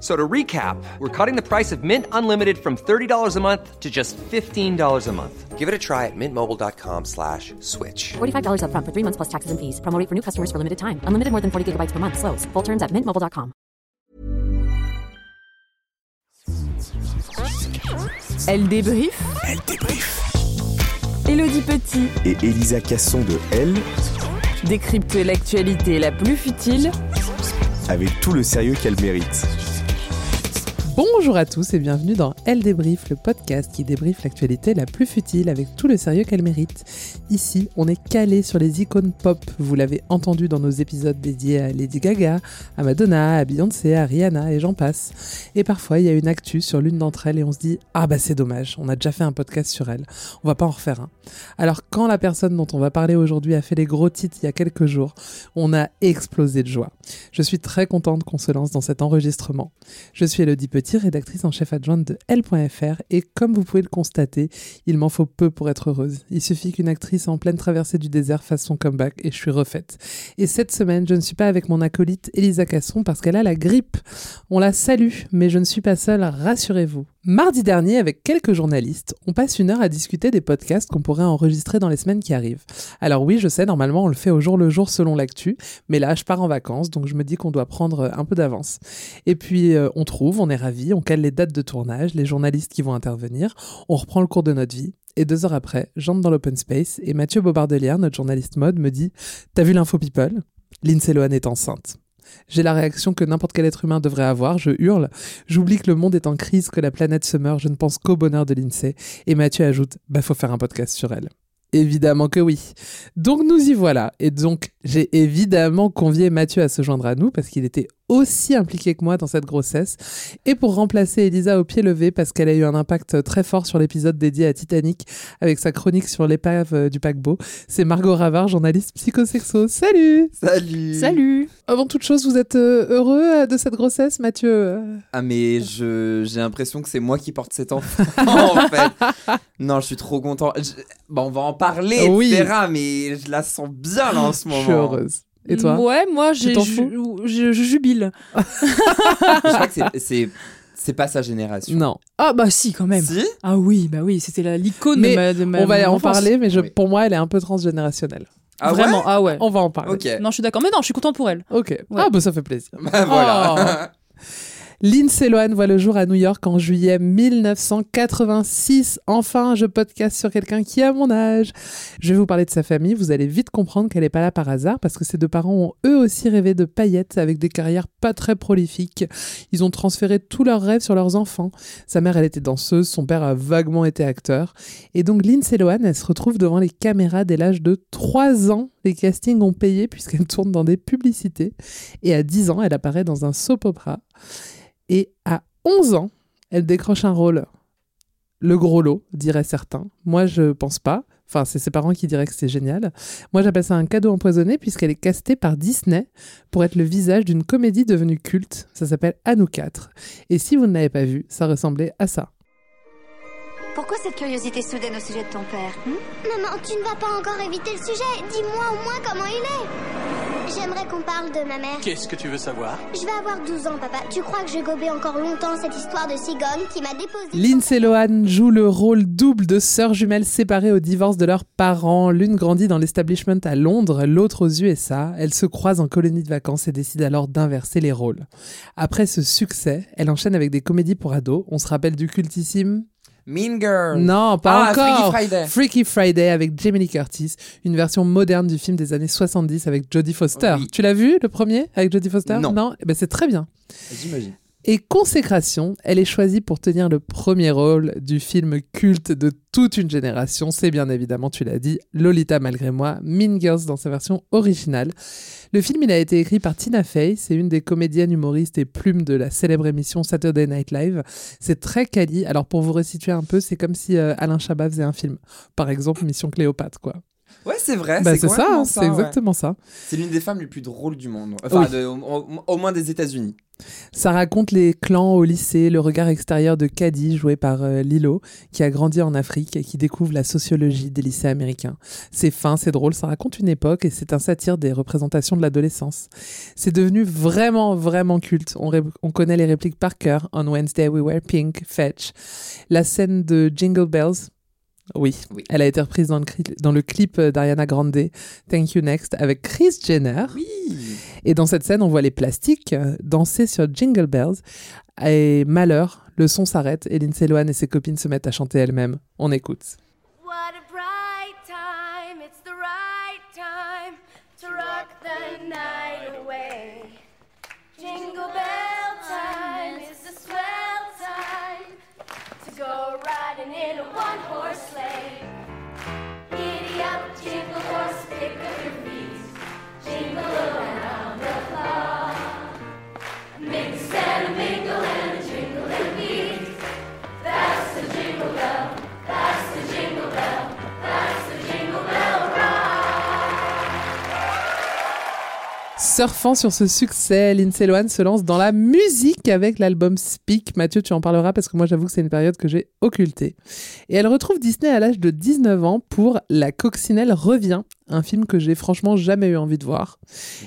So to recap, we're cutting the price of Mint Unlimited from $30 a month to just $15 a month. Give it a try at mintmobile.com slash switch. $45 upfront for three months plus taxes and fees. Promo rate for new customers for limited time. Unlimited more than 40 gigabytes per month. Slows. Full terms at mintmobile.com. Elle débrief. Elle débrief. Elodie Petit Et Elisa Casson de Elle, décrypte l'actualité la plus futile avec tout le sérieux qu'elle mérite. Bonjour à tous et bienvenue dans Elle débrief, le podcast qui débriefe l'actualité la plus futile avec tout le sérieux qu'elle mérite. Ici, on est calé sur les icônes pop. Vous l'avez entendu dans nos épisodes dédiés à Lady Gaga, à Madonna, à Beyoncé, à Rihanna et j'en passe. Et parfois, il y a une actu sur l'une d'entre elles et on se dit "Ah bah c'est dommage, on a déjà fait un podcast sur elle. On va pas en refaire un." Alors quand la personne dont on va parler aujourd'hui a fait les gros titres il y a quelques jours, on a explosé de joie. Je suis très contente qu'on se lance dans cet enregistrement. Je suis Elodie Petit, rédactrice en chef adjointe de L.fr et comme vous pouvez le constater, il m'en faut peu pour être heureuse. Il suffit qu'une actrice en pleine traversée du désert fasse son comeback et je suis refaite. Et cette semaine, je ne suis pas avec mon acolyte Elisa Casson parce qu'elle a la grippe. On la salue, mais je ne suis pas seule, rassurez-vous. Mardi dernier, avec quelques journalistes, on passe une heure à discuter des podcasts qu'on pourrait enregistrer dans les semaines qui arrivent. Alors oui, je sais, normalement on le fait au jour le jour selon l'actu, mais là je pars en vacances, donc je me dis qu'on doit prendre un peu d'avance. Et puis euh, on trouve, on est ravis, on cale les dates de tournage, les journalistes qui vont intervenir, on reprend le cours de notre vie. Et deux heures après, j'entre dans l'open space et Mathieu Bobardelière, notre journaliste mode, me dit T'as vu l'info people? Lindsay Lohan est enceinte. J'ai la réaction que n'importe quel être humain devrait avoir, je hurle. J'oublie que le monde est en crise, que la planète se meurt, je ne pense qu'au bonheur de l'INSEE. Et Mathieu ajoute Bah, faut faire un podcast sur elle. Évidemment que oui. Donc nous y voilà. Et donc j'ai évidemment convié Mathieu à se joindre à nous parce qu'il était aussi impliqué que moi dans cette grossesse. Et pour remplacer Elisa au pied levé parce qu'elle a eu un impact très fort sur l'épisode dédié à Titanic avec sa chronique sur l'épave euh, du paquebot, c'est Margot Ravard, journaliste psychosexo. Salut Salut Salut Avant toute chose, vous êtes euh, heureux euh, de cette grossesse, Mathieu Ah mais je j'ai l'impression que c'est moi qui porte cet enfant en fait. Non, je suis trop content. Je- Bon, on va en parler, Oui. etc. Mais je la sens bien là en ce Je moment. suis heureuse. Et toi Ouais, moi j'ai- je, je- je jubile. Je crois que c'est- c'est c'est pas sa génération. Non. Ah bah si quand même. Si Ah oui, bah oui, c'était l'icône de ma, de ma On va en enfance. parler, mais je, Oui. pour moi, elle est un peu transgénérationnelle. Ah ouais Vraiment, ah ouais. On va en parler. Non, je suis d'accord. Mais non, je suis contente pour elle. Ok. Ah, bah ça fait plaisir. Bah, voilà. Lindsay Lohan voit le jour à New York en juillet 1986. Enfin, je podcast sur quelqu'un qui a mon âge. Je vais vous parler de sa famille. Vous allez vite comprendre qu'elle n'est pas là par hasard parce que ses deux parents ont eux aussi rêvé de paillettes avec des carrières pas très prolifiques. Ils ont transféré tous leurs rêves sur leurs enfants. Sa mère, elle était danseuse. Son père a vaguement été acteur. Et donc, Lindsay Lohan, elle se retrouve devant les caméras dès l'âge de 3 ans. Les castings ont payé puisqu'elle tourne dans des publicités. Et à 10 ans, elle apparaît dans un soap opera. Et à 11 ans, elle décroche un rôle. Le gros lot, diraient certains. Moi, je pense pas. Enfin, c'est ses parents qui diraient que c'est génial. Moi, j'appelle ça un cadeau empoisonné puisqu'elle est castée par Disney pour être le visage d'une comédie devenue culte. Ça s'appelle À nous quatre. Et si vous ne l'avez pas vu, ça ressemblait à ça. Pourquoi cette curiosité soudaine au sujet de ton père hmm? Maman, tu ne vas pas encore éviter le sujet. Dis-moi au moins comment il est. J'aimerais qu'on parle de ma mère. Qu'est-ce que tu veux savoir? Je vais avoir 12 ans, papa. Tu crois que je gobais encore longtemps cette histoire de cigogne qui m'a déposé Lindsay Lohan joue le rôle double de sœurs jumelles séparées au divorce de leurs parents. L'une grandit dans l'establishment à Londres, l'autre aux USA. Elles se croisent en colonie de vacances et décident alors d'inverser les rôles. Après ce succès, elle enchaîne avec des comédies pour ados. On se rappelle du cultissime Mean Girl. Non, pas Ah, encore. Freaky Friday. Freaky Friday avec Jamie Lee Curtis, une version moderne du film des années 70 avec Jodie Foster. Oui. Tu l'as vu le premier avec Jodie Foster? Non? Eh ben, c'est très bien. J'imagine. Et Consécration, elle est choisie pour tenir le premier rôle du film culte de toute une génération. C'est bien évidemment, tu l'as dit, Lolita malgré moi, Mean Girls dans sa version originale. Le film, il a été écrit par Tina Fey, c'est une des comédiennes humoristes et plumes de la célèbre émission Saturday Night Live. C'est très quali. Alors pour vous resituer un peu, c'est comme si euh, Alain Chabat faisait un film. Par exemple, Mission Cléopâtre, quoi. Ouais, c'est vrai. Bah, c'est ça, c'est ouais. exactement ça. C'est l'une des femmes les plus drôles du monde. Enfin, Oui. de- au, au- au moins des États-Unis. Ça raconte les clans au lycée, le regard extérieur de Caddy, joué par euh, Lilo, qui a grandi en Afrique et qui découvre la sociologie des lycées américains. C'est fin, c'est drôle, ça raconte une époque et c'est un satire des représentations de l'adolescence. C'est devenu vraiment, vraiment culte. On, connaît les répliques par cœur. On Wednesday we wear pink, fetch. La scène de Jingle Bells. Oui, Oui. elle a été reprise dans le, dans le clip d'Ariana Grande, Thank You Next, avec Chris Jenner. Oui. Et dans cette scène, on voit les plastiques euh, danser sur Jingle Bells. Et malheur, le son s'arrête et Lindsay Lohan et ses copines se mettent à chanter elles-mêmes. On écoute. Surfant sur ce succès, Lindsay Lohan se lance dans la musique avec l'album Speak. Mathieu, tu en parleras parce que moi j'avoue que c'est une période que j'ai occultée. Et elle retrouve Disney à l'âge de 19 ans pour La Coccinelle revient, un film que j'ai franchement jamais eu envie de voir.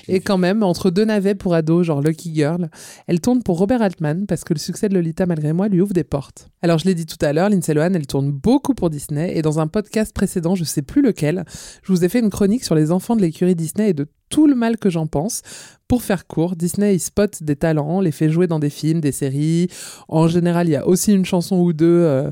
Et quand même, entre deux navets pour ados, genre Lucky Girl, elle tourne pour Robert Altman parce que le succès de Lolita, malgré moi, lui ouvre des portes. Alors, je l'ai dit tout à l'heure, Lindsay Lohan, elle tourne beaucoup pour Disney. Et dans un podcast précédent, je sais plus lequel, je vous ai fait une chronique sur les enfants de l'écurie Disney et de tout le mal que j'en pense. Pour faire court, Disney, spot des talents, les fait jouer dans des films, des séries. En général, il y a aussi une chanson ou deux euh,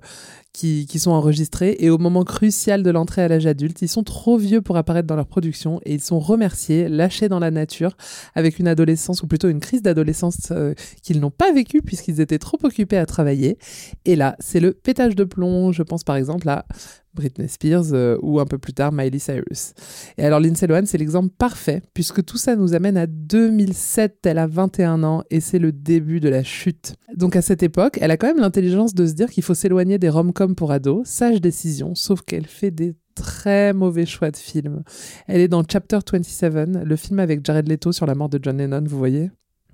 qui, sont enregistrées. Et au moment crucial de l'entrée à l'âge adulte, ils sont trop vieux pour apparaître dans leur production et ils sont remerciés, lâchés dans la nature, avec une adolescence, ou plutôt une crise d'adolescence euh, qu'ils n'ont pas vécue puisqu'ils étaient trop occupés à travailler. Et là, c'est le pétage de plomb. Je pense par exemple à Britney Spears euh, ou un peu plus tard Miley Cyrus. Et alors Lindsay Lohan, c'est l'exemple parfait puisque tout ça nous amène à 2007, elle a 21 ans et c'est le début de la chute. Donc à cette époque, elle a quand même l'intelligence de se dire qu'il faut s'éloigner des rom-coms pour ados, sage décision, sauf qu'elle fait des très mauvais choix de film. Elle est dans Chapter 27, le film avec Jared Leto sur la mort de John Lennon, vous voyez?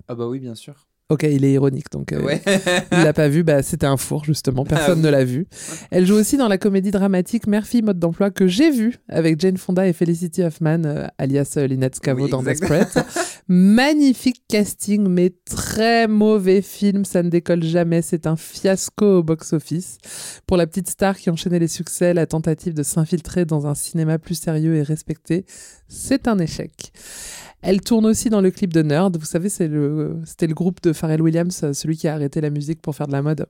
Ah bah oui, bien sûr. Ok, il est ironique, donc euh, Ouais. il l'a pas vu, bah, c'était un four justement, personne Ah oui. ne l'a vu. Elle joue aussi dans la comédie dramatique Murphy Mode d'emploi que j'ai vue avec Jane Fonda et Felicity Huffman, euh, alias euh, Lynette Scavo Oui, dans. Desperate. Magnifique casting, mais très mauvais film, ça ne décolle jamais, c'est un fiasco au box-office. Pour la petite star qui enchaînait les succès, la tentative de s'infiltrer dans un cinéma plus sérieux et respecté, c'est un échec. Elle tourne aussi dans le clip de Nerd. Vous savez, c'est le, c'était le groupe de Pharrell Williams, euh, celui qui a arrêté la musique pour faire de la mode.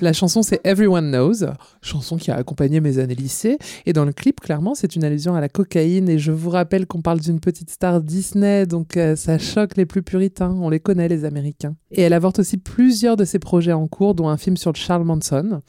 La chanson, c'est Everyone Knows, chanson qui a accompagné mes années lycée. Et dans le clip, clairement, c'est une allusion à la cocaïne. Et je vous rappelle qu'on parle d'une petite star Disney, donc euh, ça choque les plus puritains. On les connaît, les Américains. Et elle avorte aussi plusieurs de ses projets en cours, dont un film sur Charles Manson.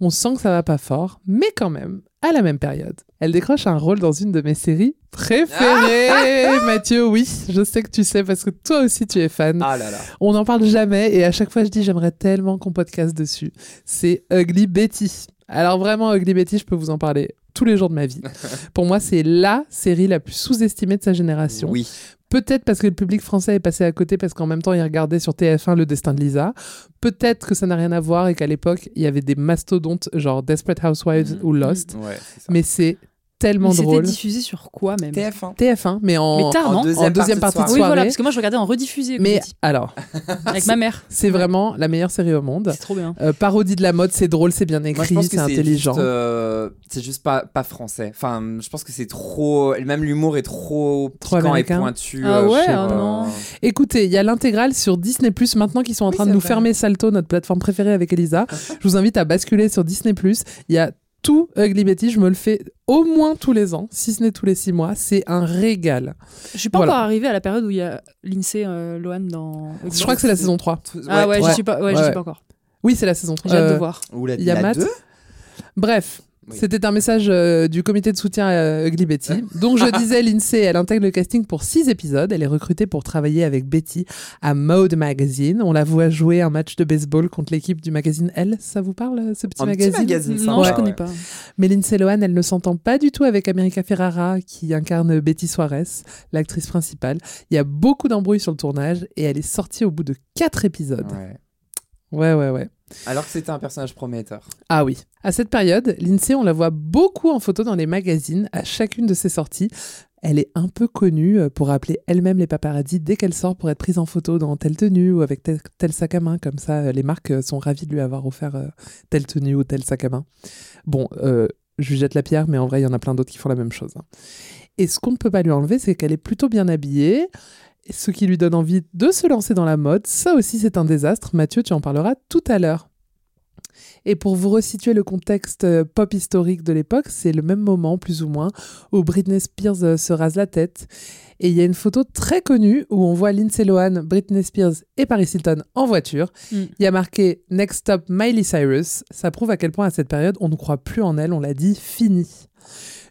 On sent que ça va pas fort, mais quand même, à la même période, elle décroche un rôle dans une de mes séries préférées. Mathieu, oui, je sais que tu sais parce que toi aussi tu es fan. Ah là là. On n'en parle jamais et à chaque fois je dis j'aimerais tellement qu'on podcast dessus. C'est Ugly Betty. Alors vraiment Ugly Betty, je peux vous en parler tous les jours de ma vie. Pour moi, c'est la série la plus sous-estimée de sa génération. Oui. Peut-être parce que le public français est passé à côté parce qu'en même temps, il regardait sur TF1 le destin de Lisa. Peut-être que ça n'a rien à voir et qu'à l'époque, il y avait des mastodontes genre Desperate Housewives ou Lost. Ouais. Mais c'est tellement Mais C'était drôle. diffusé sur quoi même TF1. TF1, mais en, Mais tard, en non deuxième, deuxième partie, partie de de Oui, soirée. voilà, parce que moi je regardais en rediffusé. Mais alors, avec ma mère. c'est vraiment la meilleure série au monde. C'est trop bien. Euh, parodie de la mode, c'est drôle, c'est bien écrit, c'est intelligent. Juste, euh, c'est juste pas, pas français. Enfin, je pense que c'est trop. Même l'humour est trop, Trop piquant et américain. pointu. Ah euh, ouais, ah non. Écoutez, il y a l'intégrale sur Disney Plus maintenant qu'ils sont en Oui, train de nous vrai. fermer Salto, notre plateforme préférée avec Elisa. Je vous invite à basculer sur Disney Plus. Il y a tout Ugly Betty, je me le fais au moins tous les ans, si ce n'est tous les six mois. C'est un régal. Je suis pas Voilà. encore arrivée à la période où il y a Lindsay euh, Lohan dans. Je crois que c'est la saison 3. Ah ouais, Ouais. je suis pas, ouais, suis pas encore. Oui, c'est la saison 3. J'ai hâte de Euh, voir. Ou la, Il y a la Matt. deux Bref, Oui. c'était un message euh, du comité de soutien à Ugly Betty. Donc je disais, Lindsay, elle intègre le casting pour six épisodes. Elle est recrutée pour travailler avec Betty à Mode Magazine. On la voit jouer un match de baseball contre l'équipe du magazine Elle. Ça vous parle, ce petit Un petit magazine? magazine, Non, sympa, je connais ouais. pas. Mais Lindsay Lohan, elle ne s'entend pas du tout avec America Ferrara, qui incarne Betty Suarez, l'actrice principale. Il y a beaucoup d'embrouilles sur le tournage et elle est sortie au bout de quatre épisodes. Ouais. Ouais, ouais, ouais. Alors que c'était un personnage prometteur. Ah oui. À cette période, Lindsay, on la voit beaucoup en photo dans les magazines à chacune de ses sorties. Elle est un peu connue euh, pour appeler elle-même les paparazzis dès qu'elle sort pour être prise en photo dans telle tenue ou avec tel, sac à main. Comme ça, euh, les marques euh, sont ravies de lui avoir offert telle tenue ou tel sac à main. Bon, euh, je lui jette la pierre, mais en vrai, il y en a plein d'autres qui font la même chose. hein. Et ce qu'on ne peut pas lui enlever, c'est qu'elle est plutôt bien habillée. Ce qui lui donne envie de se lancer dans la mode, ça aussi c'est un désastre. Mathieu, tu en parleras tout à l'heure. Et pour vous resituer le contexte euh, pop historique de l'époque, c'est le même moment, plus ou moins, où Britney Spears euh, se rase la tête. Et il y a une photo très connue où on voit Lindsay Lohan, Britney Spears et Paris Hilton en voiture. Mm. Il y a marqué Next Stop Miley Cyrus. Ça prouve à quel point à cette période, on ne croit plus en elle, on l'a dit, fini.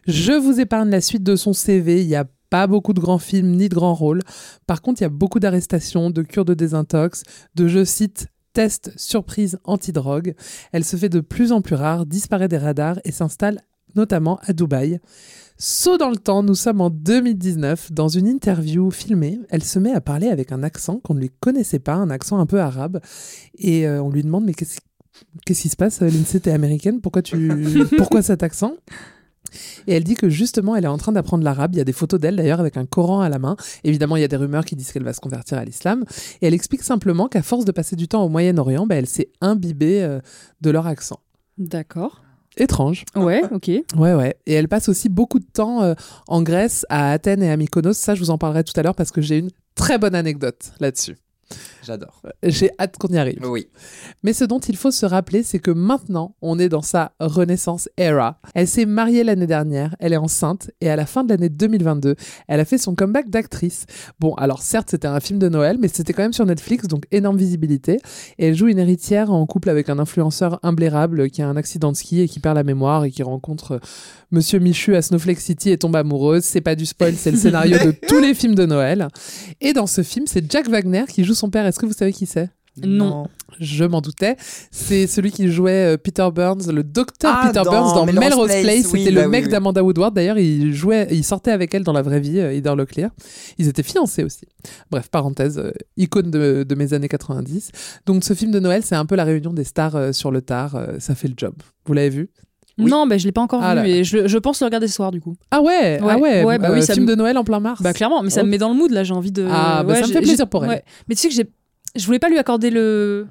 Je vous épargne la suite de son CV. Il n'y a pas beaucoup de grands films ni de grands rôles. Par contre, il y a beaucoup d'arrestations, de cures de désintox, de, je cite, tests surprise antidrogue. Elle se fait de plus en plus rare, disparaît des radars et s'installe notamment à Dubaï. Saut dans le temps, nous sommes en 2019. Dans une interview filmée, elle se met à parler avec un accent qu'on ne lui connaissait pas, un accent un peu arabe. Et euh, on lui demande Mais qu'est-ce qu'est-ce qui se passe, Lindsay? T'es américaine? Pourquoi, tu... Pourquoi cet accent? Et elle dit que justement, elle est en train d'apprendre l'arabe. Il y a des photos d'elle d'ailleurs avec un Coran à la main. Évidemment, il y a des rumeurs qui disent qu'elle va se convertir à l'islam. Et elle explique simplement qu'à force de passer du temps au Moyen-Orient, bah, elle s'est imbibée euh, de leur accent. D'accord. Étrange. Ouais, ok. Ouais, ouais. Et elle passe aussi beaucoup de temps euh, en Grèce, à Athènes et à Mykonos. Ça, je vous en parlerai tout à l'heure parce que j'ai une très bonne anecdote là-dessus. J'adore. J'ai hâte qu'on y arrive. Oui. Mais ce dont il faut se rappeler, c'est que maintenant, on est dans sa renaissance era. Elle s'est mariée l'année dernière, elle est enceinte, et à la fin de l'année 2022, elle a fait son comeback d'actrice. Bon, alors certes, c'était un film de Noël, mais c'était quand même sur Netflix, donc énorme visibilité. Et elle joue une héritière en couple avec un influenceur imblairable qui a un accident de ski et qui perd la mémoire et qui rencontre euh, Monsieur Michu à Snowflake City et tombe amoureuse. C'est pas du spoil, c'est le scénario de tous les films de Noël. Et dans ce film, c'est Jack Wagner qui joue son père. Est-ce que vous savez qui c'est? Non. Je m'en doutais. C'est celui qui jouait euh, Peter Burns, le docteur Ah, Peter dans Burns dans Melrose Place, Place. C'était bah le oui, mec oui. d'Amanda Woodward. D'ailleurs, il jouait, il sortait avec elle dans la vraie vie, euh, Heather Locklear. Ils étaient fiancés aussi. Bref, parenthèse, euh, icône de, de mes années 90. Donc, ce film de Noël, c'est un peu la réunion des stars sur le tard. ça fait le job. Vous l'avez vu? Non, mais je l'ai pas encore Ah vu là. et je, je pense le regarder ce soir du coup. Ah ouais, ah ouais, ouais, bah euh, oui, ça film me- de Noël en plein mars. Bah clairement, mais ça Oh. me met dans le mood là, j'ai envie de. Ah, bah, Ouais, ça me fait plaisir pour elle. Mais tu sais que j'ai, je voulais pas lui accorder le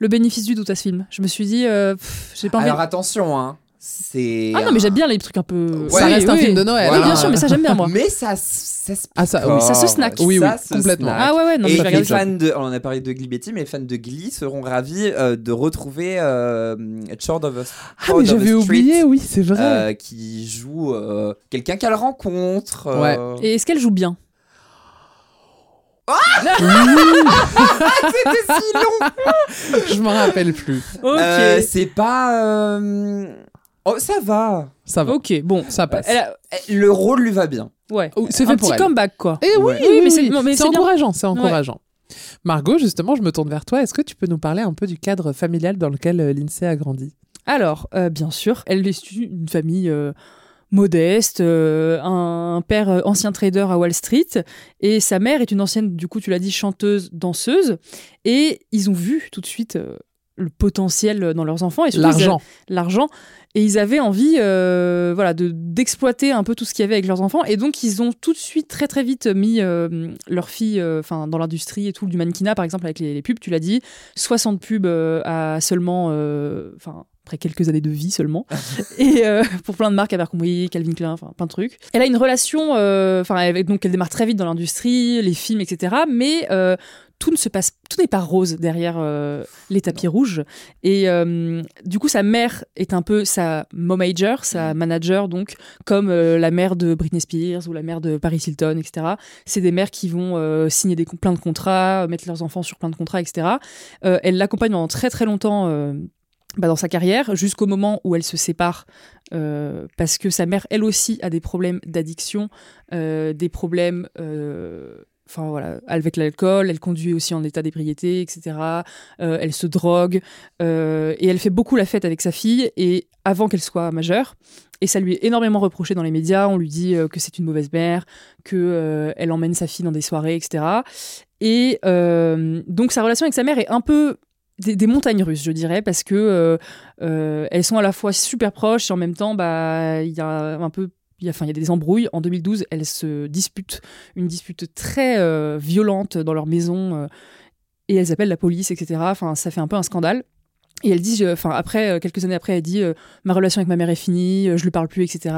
le bénéfice du doute à ce film. Je me suis dit, euh, j'ai pas envie. Alors attention, hein. C'est. ah non, mais j'aime bien les trucs un peu. Ça Oui, reste un oui. film de Noël. Oui, hein. bien sûr, mais ça j'aime bien moi. Mais ça, ça se Ah, ça, oui. Ça se snack. Oui, oui, Ça complètement. snack. Ah ouais, ouais, non, Et les ça. fans de, on en a parlé de Glee Betty, mais les fans de Glee seront ravis euh, de retrouver euh, Chord of a Ah, mais j'avais oublié, oui, c'est vrai. euh, qui joue euh, quelqu'un qu'elle rencontre. euh, Et est-ce qu'elle joue bien? C'était si long. Je m'en rappelle plus. Ok. Euh, c'est pas. euh, Oh, ça va. Ça va. Ok, bon. Ça passe. Elle a- Le rôle lui va bien. Ouais. Oh, c'est un pour petit elle. comeback quoi. Eh oui, Ouais. oui, Oui, mais oui, c'est- oui. non, mais c'est c'est bien. encourageant, c'est Ouais. encourageant. Margot, justement, je me tourne vers toi. Est-ce que tu peux nous parler un peu du cadre familial dans lequel euh, Lindsay a grandi? Alors, euh, bien sûr, elle est issue d'une famille euh, modeste, euh, un, un père euh, ancien trader à Wall Street, et sa mère est une ancienne, du coup, tu l'as dit, chanteuse, danseuse, et ils ont vu tout de suite euh, le potentiel dans leurs enfants et surtout, L'argent. l'argent. Et ils avaient envie euh, voilà de d'exploiter un peu tout ce qu'il y avait avec leurs enfants. Et donc ils ont tout de suite très très vite mis euh, leur fille euh, enfin dans l'industrie et tout du mannequinat par exemple avec les, les pubs tu l'as dit. 60 pubs euh, à seulement euh, enfin après quelques années de vie seulement. Et euh, pour plein de marques Abercrombie Calvin Klein enfin plein de trucs. Elle a une relation euh, enfin avec- donc elle démarre très vite dans l'industrie les films etc mais euh, tout ne se passe, tout n'est pas rose derrière euh, les tapis rouges. Et euh, du coup, sa mère est un peu sa momager, sa manager, donc comme euh, la mère de Britney Spears ou la mère de Paris Hilton, etc. C'est des mères qui vont signer des, plein de contrats, mettre leurs enfants sur plein de contrats, etc. Elle l'accompagne pendant très très longtemps. bah, dans sa carrière, jusqu'au moment où elle se sépare, euh, parce que sa mère, elle aussi, a des problèmes d'addiction, euh, des problèmes euh, enfin voilà, avec l'alcool, elle conduit aussi en état d'ébriété, etc. Euh, elle se drogue euh, et elle fait beaucoup la fête avec sa fille et avant qu'elle soit majeure. Et ça lui est énormément reproché dans les médias. On lui dit euh, que c'est une mauvaise mère, que elle emmène sa fille dans des soirées, etc. Et donc sa relation avec sa mère est un peu des, montagnes russes, je dirais, parce que elles sont à la fois super proches et en même temps, bah, il y a un peu il y, a, enfin, il y a des embrouilles. En 2012, elles se disputent, une dispute très euh, violente dans leur maison, euh, et elles appellent la police, etc. Enfin, ça fait un peu un scandale. Et elle dit, je- enfin, après, euh, quelques années après, elle dit, euh, ma relation avec ma mère est finie, euh, je lui parle plus, etc.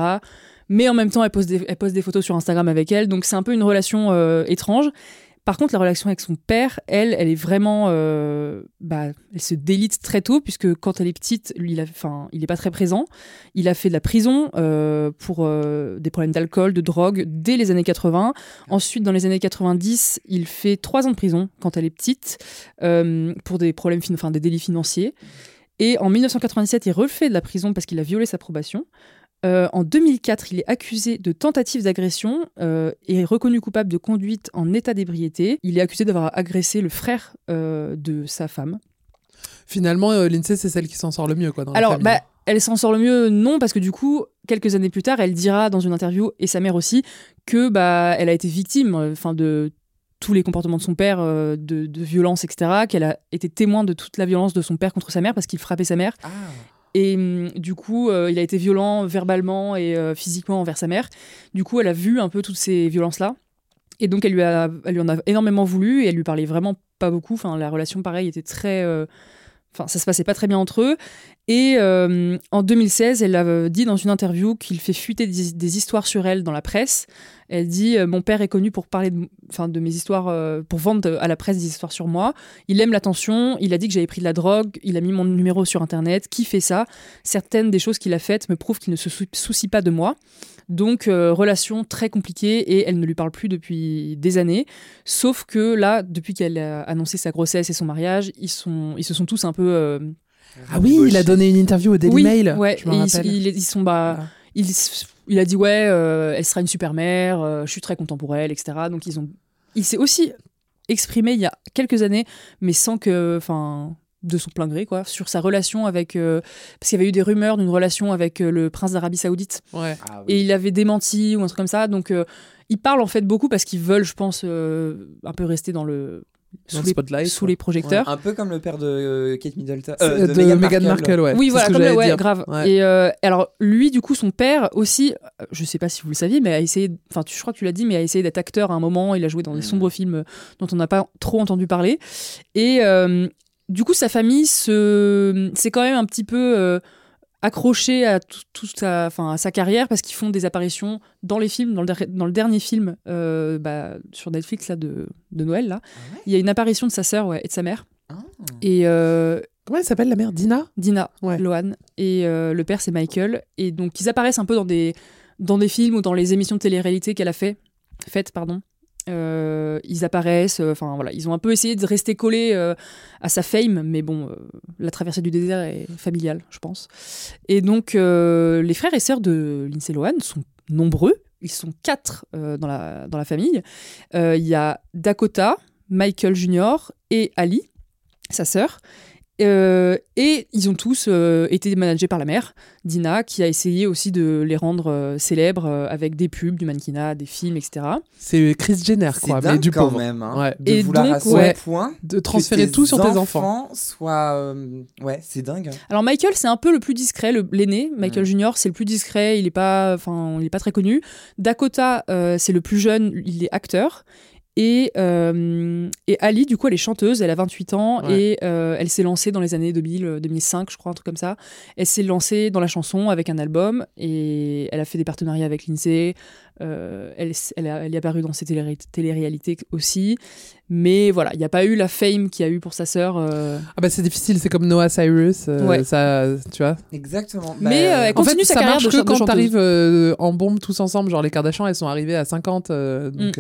Mais en même temps, elle poste des, elle poste des photos sur Instagram avec elle, donc c'est un peu une relation euh, étrange. Par contre, la relation avec son père, elle, elle est vraiment, euh, bah, elle se délite très tôt puisque quand elle est petite, lui, il enfin, il est pas très présent. Il a fait de la prison euh, pour euh, des problèmes d'alcool, de drogue dès les années 80. Ensuite, dans les années 90, il fait trois ans de prison quand elle est petite pour des problèmes, fin- enfin, des délits financiers. Et en 1997, il refait de la prison parce qu'il a violé sa probation. Euh, en 2004, il est accusé de tentative d'agression euh, et est reconnu coupable de conduite en état d'ébriété. Il est accusé d'avoir agressé le frère euh, de sa femme. Finalement, euh, Lindsay, c'est celle qui s'en sort le mieux, quoi. Dans Alors, bah, elle s'en sort le mieux, non, parce que du coup, quelques années plus tard, elle dira dans une interview, et sa mère aussi, que bah, elle a été victime euh, enfin, de tous les comportements de son père, euh, de, de violence, etc., qu'elle a été témoin de toute la violence de son père contre sa mère parce qu'il frappait sa mère. Et hum, du coup, euh, il a été violent verbalement et euh, physiquement envers sa mère. Du coup, elle a vu un peu toutes ces violences-là. Et donc, elle lui, a, elle lui en a énormément voulu et elle lui parlait vraiment pas beaucoup. Enfin, la relation, pareil, était très. euh, Enfin, ça se passait pas très bien entre eux. Et euh, en 2016, elle a euh, dit dans une interview qu'il fait fuiter des, histoires sur elle dans la presse. Elle dit euh, Mon père est connu pour parler de, enfin, de mes histoires, pour vendre à la presse des histoires sur moi. Il aime l'attention. Il a dit que j'avais pris de la drogue. Il a mis mon numéro sur Internet. Qui fait ça? Certaines des choses qu'il a faites me prouvent qu'il ne se sou- soucie pas de moi. Donc, relation très compliquée et elle ne lui parle plus depuis des années. Sauf que là, depuis qu'elle a annoncé sa grossesse et son mariage, ils se sont tous un peu. Ah oui, il a donné une interview au Daily oui, Mail. Ouais, je ils, rappelle. ils- ils sont bah, il, il a dit ouais, euh, elle sera une super mère, euh, je suis très content pour elle, etc. Donc ils ont, il s'est aussi exprimé il y a quelques années, mais sans que, enfin, de son plein gré quoi, sur sa relation avec, euh, parce qu'il y avait eu des rumeurs d'une relation avec euh, le prince d'Arabie Saoudite, Ouais. et il avait démenti ou un truc comme ça. Donc euh, ils parlent en fait beaucoup parce qu'ils veulent, je pense, euh, un peu rester dans le sous, le les, spotlight, sous quoi. les projecteurs. Un peu comme le père de euh, Kate Middleton. C'est euh, de Meghan Meghan Markle, ouais. Oui, voilà, comme le- ouais, grave. Ouais. Et euh, alors, lui, du coup, son père aussi, euh, je sais pas si vous le saviez, mais a essayé, enfin, tu- je crois que tu l'as dit, mais a essayé d'être acteur à un moment. Il a joué dans des sombres films euh, dont on n'a pas trop entendu parler. Et euh, du coup, sa famille se, c'est quand même un petit peu euh, accroché à tout- toute sa, enfin, à sa carrière parce qu'ils font des apparitions dans les films, dans le, der- dans le dernier film euh, bah, sur Netflix là de, de Noël là. Il y a une apparition de sa sœur ouais, et de sa mère. Et euh, Comment elle s'appelle la mère? Dina? Dina, Lohan. Et euh, le père, c'est Michael. Et donc, ils apparaissent un peu dans des, dans des films ou dans les émissions de télé-réalité qu'elle a fait, faites. Pardon. Euh, ils apparaissent, euh, enfin voilà, ils ont un peu essayé de rester collés euh, à sa fame, mais bon, la traversée du désert est familiale, je pense. Et donc, les frères et sœurs de Lindsay Lohan sont nombreux, ils sont quatre dans, la, dans la famille. Il y a Dakota, Michael Jr. et Ali, sa sœur. Euh, et ils ont tous euh, été managés par la mère, Dina, qui a essayé aussi de les rendre euh, célèbres euh, avec des pubs, du mannequinat, des films, etc. C'est Chris Jenner, quoi, mais dingue du quand pauvre. même, hein, Ouais. de Et vouloir donc, à ce ouais, point de transférer tout sur tes enfants. euh, ouais, c'est dingue. hein. Alors Michael, c'est un peu le plus discret, l'aîné. Michael Junior, c'est le plus discret. Il est pas, enfin, il est pas très connu. Dakota, euh, c'est le plus jeune. Il est acteur. Et, euh, et Ali, du coup, elle est chanteuse, elle a 28 ans Ouais. et euh, elle s'est lancée dans les années 2000, euh, 2005, je crois, un truc comme ça. Elle s'est lancée dans la chanson avec un album et elle a fait des partenariats avec Lindsay. Euh, elle, elle, a- elle est apparue dans ses télé- téléréalités aussi. Mais voilà, il n'y a pas eu la fame qu'il y a eu pour sa sœur. euh. Ah bah c'est difficile, c'est comme Noah Cyrus, euh, Ouais. ça, tu vois. Exactement. Mais, Bah, euh, elle En continue fait, sa ça carrière marche de que quand t'arrives euh, en bombe tous ensemble, genre les Kardashians, elles sont arrivées à 50, euh, Mm.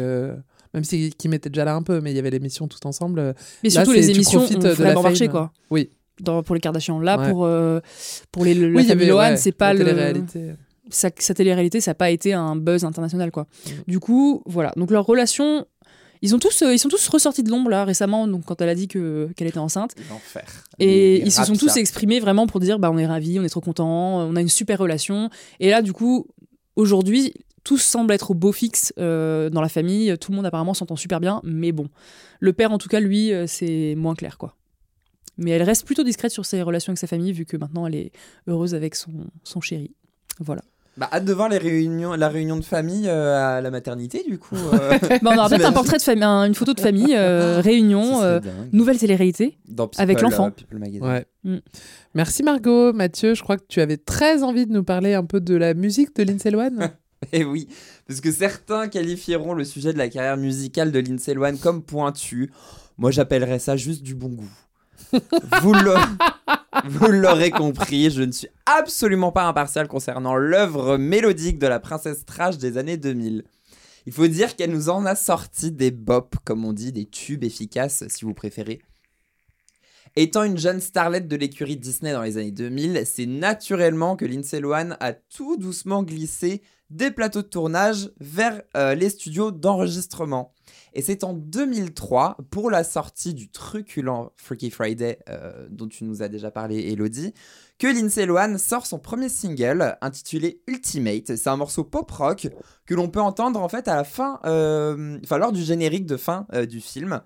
Même si Kim était déjà là un peu, mais il y avait l'émission tout ensemble. euh, Mais là, surtout, les émissions ont de la vraiment marché, quoi. Oui. Dans, pour les Kardashians. Là, Ouais. pour, euh, pour les, Oui, il y famille avait, Lohan, ouais, c'est pas la le. télé-réalité. Sa, sa télé-réalité, ça n'a pas été un buzz international, quoi. Mm. Du coup, voilà. Donc, leur relation. Ils, ont tous, euh, ils sont tous ressortis de l'ombre, là, récemment, donc, quand elle a dit que- qu'elle était enceinte. L'enfer. Et ils se sont tous ça. exprimés vraiment pour dire bah, on est ravis, on est trop contents, on a une super relation. Et là, du coup, aujourd'hui, tous semblent être au beau fixe euh, dans la famille. Tout le monde apparemment s'entend super bien, mais bon. Le père, en tout cas, lui, euh, c'est moins clair, quoi. Mais elle reste plutôt discrète sur ses relations avec sa famille, vu que maintenant elle est heureuse avec son, son chéri. Voilà. Bah, hâte de voir les réunions, la réunion de famille euh, à la maternité, du coup. euh. Bah, on aura peut-être un portrait de famille, un- une photo de famille, euh, réunion, Ça euh, nouvelle télé-réalité, avec l'enfant. euh. Ouais. Mm. Merci Margot. Mathieu, je crois que tu avais très envie de nous parler un peu de la musique de Lindsay Lohan. Et Eh oui, parce que certains qualifieront le sujet de la carrière musicale de Lindsay Lohan comme pointu. Moi, j'appellerais ça juste du bon goût. Vous l'aurez- vous l'aurez compris, je ne suis absolument pas impartial concernant l'œuvre mélodique de la princesse trash des années 2000. Il faut dire qu'elle nous en a sorti des bops, comme on dit, des tubes efficaces, si vous préférez. Étant une jeune starlette de l'écurie Disney dans les années 2000, c'est naturellement que Lindsay Lohan a tout doucement glissé des plateaux de tournage vers euh, les studios d'enregistrement. Et c'est en 2003, pour la sortie du truculent Freaky Friday, euh, dont tu nous as déjà parlé, Elodie, que Lindsay Lohan sort son premier single intitulé Ultimate. C'est un morceau pop-rock que l'on peut entendre en fait à la fin, euh, enfin lors du générique de fin du film.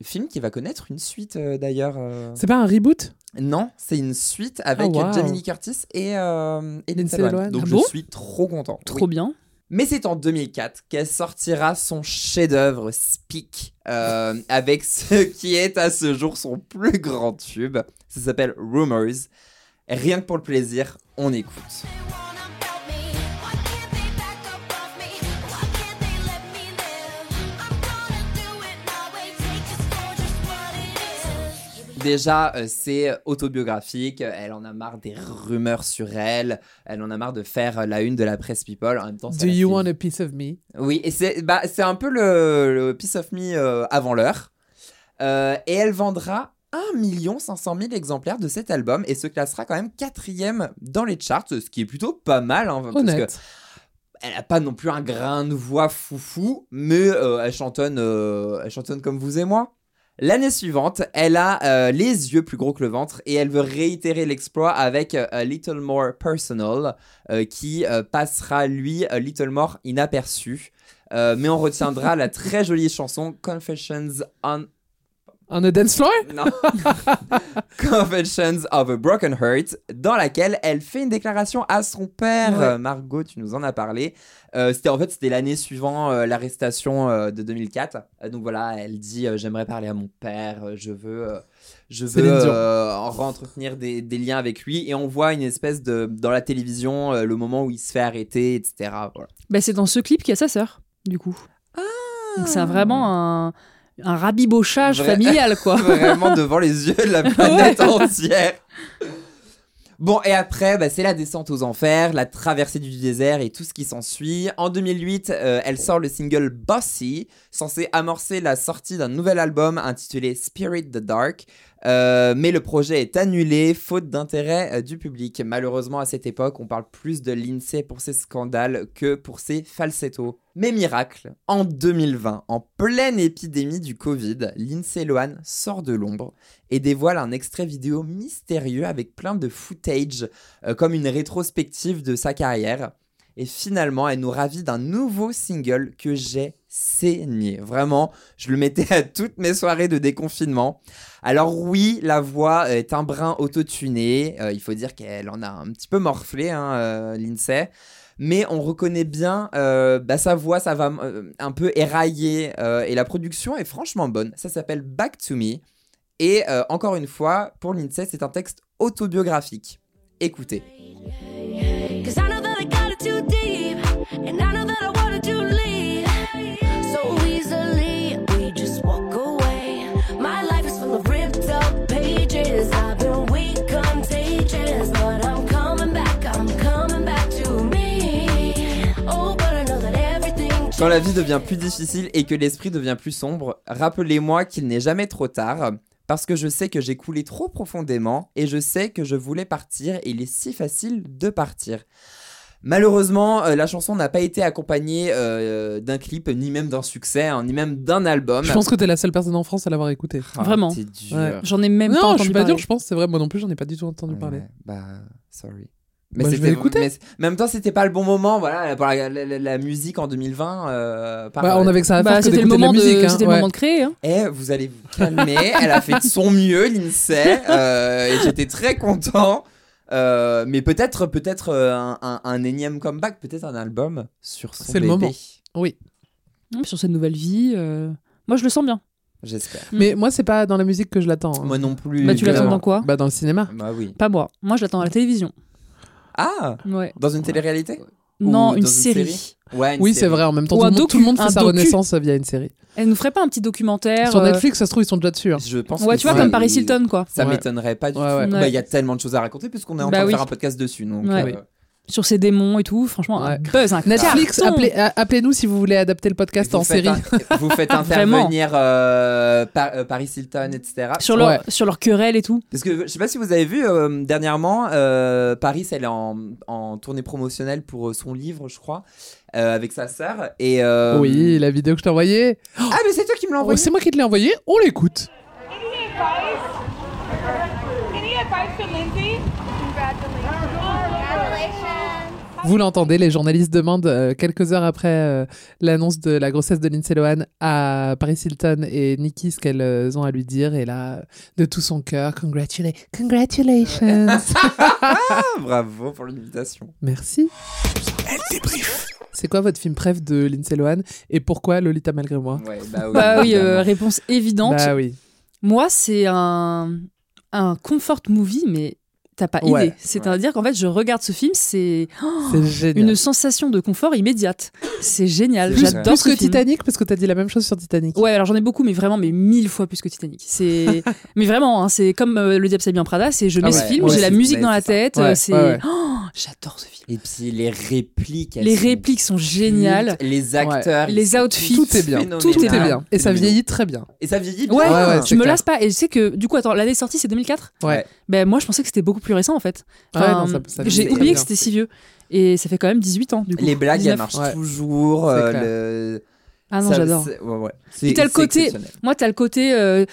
Film qui va connaître une suite d'ailleurs. C'est pas un reboot? Non, c'est une suite avec Ah, wow. Jamie Lee Curtis et, euh, Lindsay Lohan. Lohan. Donc Ah je bon suis trop content. Trop Oui. bien. Mais c'est en 2004 qu'elle sortira son chef-d'œuvre Speak, euh, avec ce qui est à ce jour son plus grand tube. Ça s'appelle Rumors. Rien que pour le plaisir, on écoute. Déjà, euh, c'est autobiographique. Elle en a marre des rumeurs sur elle. Elle en a marre de faire euh, la une de la presse People. En même temps, Do you want a piece of me? Oui, et c'est bah, un peu le, le Piece of Me euh, avant l'heure. Euh, et elle vendra 1 500 000 exemplaires de cet album et se classera quand même quatrième dans les charts, ce qui est plutôt pas mal. hein, parce que Honnête. elle a pas non plus un grain de voix foufou, mais euh, elle, chantonne, euh, elle chantonne comme vous et moi. L'année suivante, elle a euh, les yeux plus gros que le ventre et elle veut réitérer l'exploit avec euh, A Little More Personal, euh, qui euh, passera lui a Little More inaperçu. Mais on retiendra la très jolie chanson Confessions on On a dance floor? Non. Confessions of a Broken Heart, dans laquelle elle fait une déclaration à son père. Ouais. Euh, Margot, tu nous en as parlé. Euh, c'était en fait c'était l'année suivant euh, l'arrestation euh, de 2004. Euh, donc voilà, elle dit j'aimerais parler à mon père, je veux, je veux euh, entretenir des, des liens avec lui. Et on voit une espèce de dans la télévision euh, le moment où il se fait arrêter, etc. Voilà. Bah, c'est dans ce clip qu'il y a sa sœur, du coup. Donc c'est vraiment un, un rabibochage familial, quoi. Vraiment devant les yeux de la planète entière. Bon, et après, bah, c'est la descente aux enfers, la traversée du désert et tout ce qui s'ensuit. En 2008, euh, elle sort le single Bossy, censé amorcer la sortie d'un nouvel album intitulé Spirit the Dark, Euh, mais le projet est annulé faute d'intérêt euh, du public. Malheureusement, à cette époque, on parle plus de l'INSEE pour ses scandales que pour ses falsettos. Mais miracle, en 2020, en pleine épidémie du Covid, Lindsay Lohan sort de l'ombre et dévoile un extrait vidéo mystérieux avec plein de footage, euh, comme une rétrospective de sa carrière. Et finalement, elle nous ravit d'un nouveau single que j'ai saigné. Vraiment, je le mettais à toutes mes soirées de déconfinement. Alors oui, la voix est un brin autotuné. Euh, il faut dire qu'elle en a un petit peu morflé, hein, euh. Mais on reconnaît bien euh, bah, sa voix, ça va euh, un peu érailler. euh, et la production est franchement bonne. Ça s'appelle Back to Me. Et encore une fois, pour Lindsay, c'est un texte autobiographique. Écoutez. Quand la vie devient plus difficile et que l'esprit devient plus sombre, rappelez-moi qu'il n'est jamais trop tard, parce que je sais que j'ai coulé trop profondément et je sais que je voulais partir et il est si facile de partir. Malheureusement, euh, la chanson n'a pas été accompagnée euh, d'un clip, ni même d'un succès, hein, ni même d'un album. Je pense que t'es la seule personne en France à l'avoir écouté. Ah, Vraiment. c'est dur. Ouais. J'en ai même non, pas je entendu suis pas parler. dur, je pense, c'est vrai, moi non plus, j'en ai pas du tout entendu parler. Bah, sorry. Bah, je vais c'était- l'écouter. mais- mais en même temps, c'était pas le bon moment. Voilà, pour la, la- la- la musique en 2020. euh, Bah, on avait que ça à faire Bah, c'était le de moment de, musique. hein, c'était le moment de créer. hein. Eh, vous allez vous calmer. Elle a fait de son mieux, Lindsay. euh, et j'étais très content. Euh, mais peut-être, peut-être un, un- un énième comeback, peut-être un album sur son C'est le moment. Oui. Hum, Sur cette nouvelle vie, euh, moi je le sens bien. J'espère. Mais moi, c'est pas dans la musique que je l'attends. hein. Moi non plus. Bah, tu l'attends dans quoi Bah, dans le cinéma. Bah oui. Pas moi. Moi je l'attends à la télévision. Ah Ouais. Dans une télé-réalité? Non, une série. Ouais, une Oui, c'est vrai, en même temps, Ou tout, le monde, docu, tout le monde fait sa docu. renaissance via une série. Elle nous ferait pas un petit documentaire Sur euh, Netflix, ça se trouve, ils sont déjà dessus. hein. Je pense Ouais, que tu vois, comme Paris Hilton, quoi. Ça Ouais. m'étonnerait pas du Ouais, tout. ouais. Bah. Il y a tellement de choses à raconter puisqu'on est en Bah train oui. de faire un podcast dessus. Donc, Ouais. euh, sur ses démons et tout. Franchement, un Ouais. buzz, un Netflix, appelez- a- appelez-nous si vous voulez adapter le podcast vous en série. un- vous faites intervenir euh, Par- euh, Paris Hilton, etc. Sur leur, Ouais. sur leur querelle et tout. Parce que je sais pas si vous avez vu euh, dernièrement, euh, Paris, elle est en, en tournée promotionnelle pour euh, son livre, je crois, euh, avec sa sœur. Et euh, Oui, la vidéo que je t'ai envoyée. Ah, mais c'est toi qui me l'as Oh, envoyé. c'est moi qui te l'ai envoyée, on l'écoute. Any advice? Any advice for Lindsay? Congratulations. Vous l'entendez, les journalistes demandent euh, quelques heures après euh, l'annonce de la grossesse de Lindsay Lohan à Paris Hilton et Nikki ce qu'elles euh, ont à lui dire. Et là, de tout son cœur, congratula- congratulations. Bravo pour l'invitation. Merci. Elle débrief. C'est quoi votre film préf de Lindsay Lohan et pourquoi Lolita malgré moi? Ouais, bah oui. Bah oui, euh, réponse évidente. Bah oui. Moi, c'est un, un comfort movie, mais t'as pas Ouais. idée. C'est-à-dire qu'en fait, je regarde ce film, c'est oh, une sensation de confort immédiate. C'est génial. C'est J'adore Plus ce que film. Titanic, parce que t'as dit la même chose sur Titanic. Ouais, alors j'en ai beaucoup, mais vraiment, mais mille fois plus que Titanic. C'est, mais vraiment, hein, c'est comme euh, Le Diable s'habille en Prada. C'est je mets Ah ce film, j'ai la musique dans la tête. Ouais, euh, c'est, ouais, ouais. Oh, j'adore ce film. Et puis les répliques. Les sont répliques sont géniales. Les acteurs. Les outfits. Tout est bien. Tout est bien. Et ça vieillit très bien. Et ça vieillit bien. Ouais, je me lasse pas. Et je sais que du coup, attends, l'année sortie c'est 2004. Ouais. Ben moi, je pensais que c'était beaucoup plus récent en fait. J'ai oublié que c'était si vieux. Et ça fait quand même 18 ans du coup. Les blagues, 19. elles marchent Ouais. toujours. Euh, le- Ah non, j'adore. Ouais. Puis t'as le côté, moi t'as le côté euh,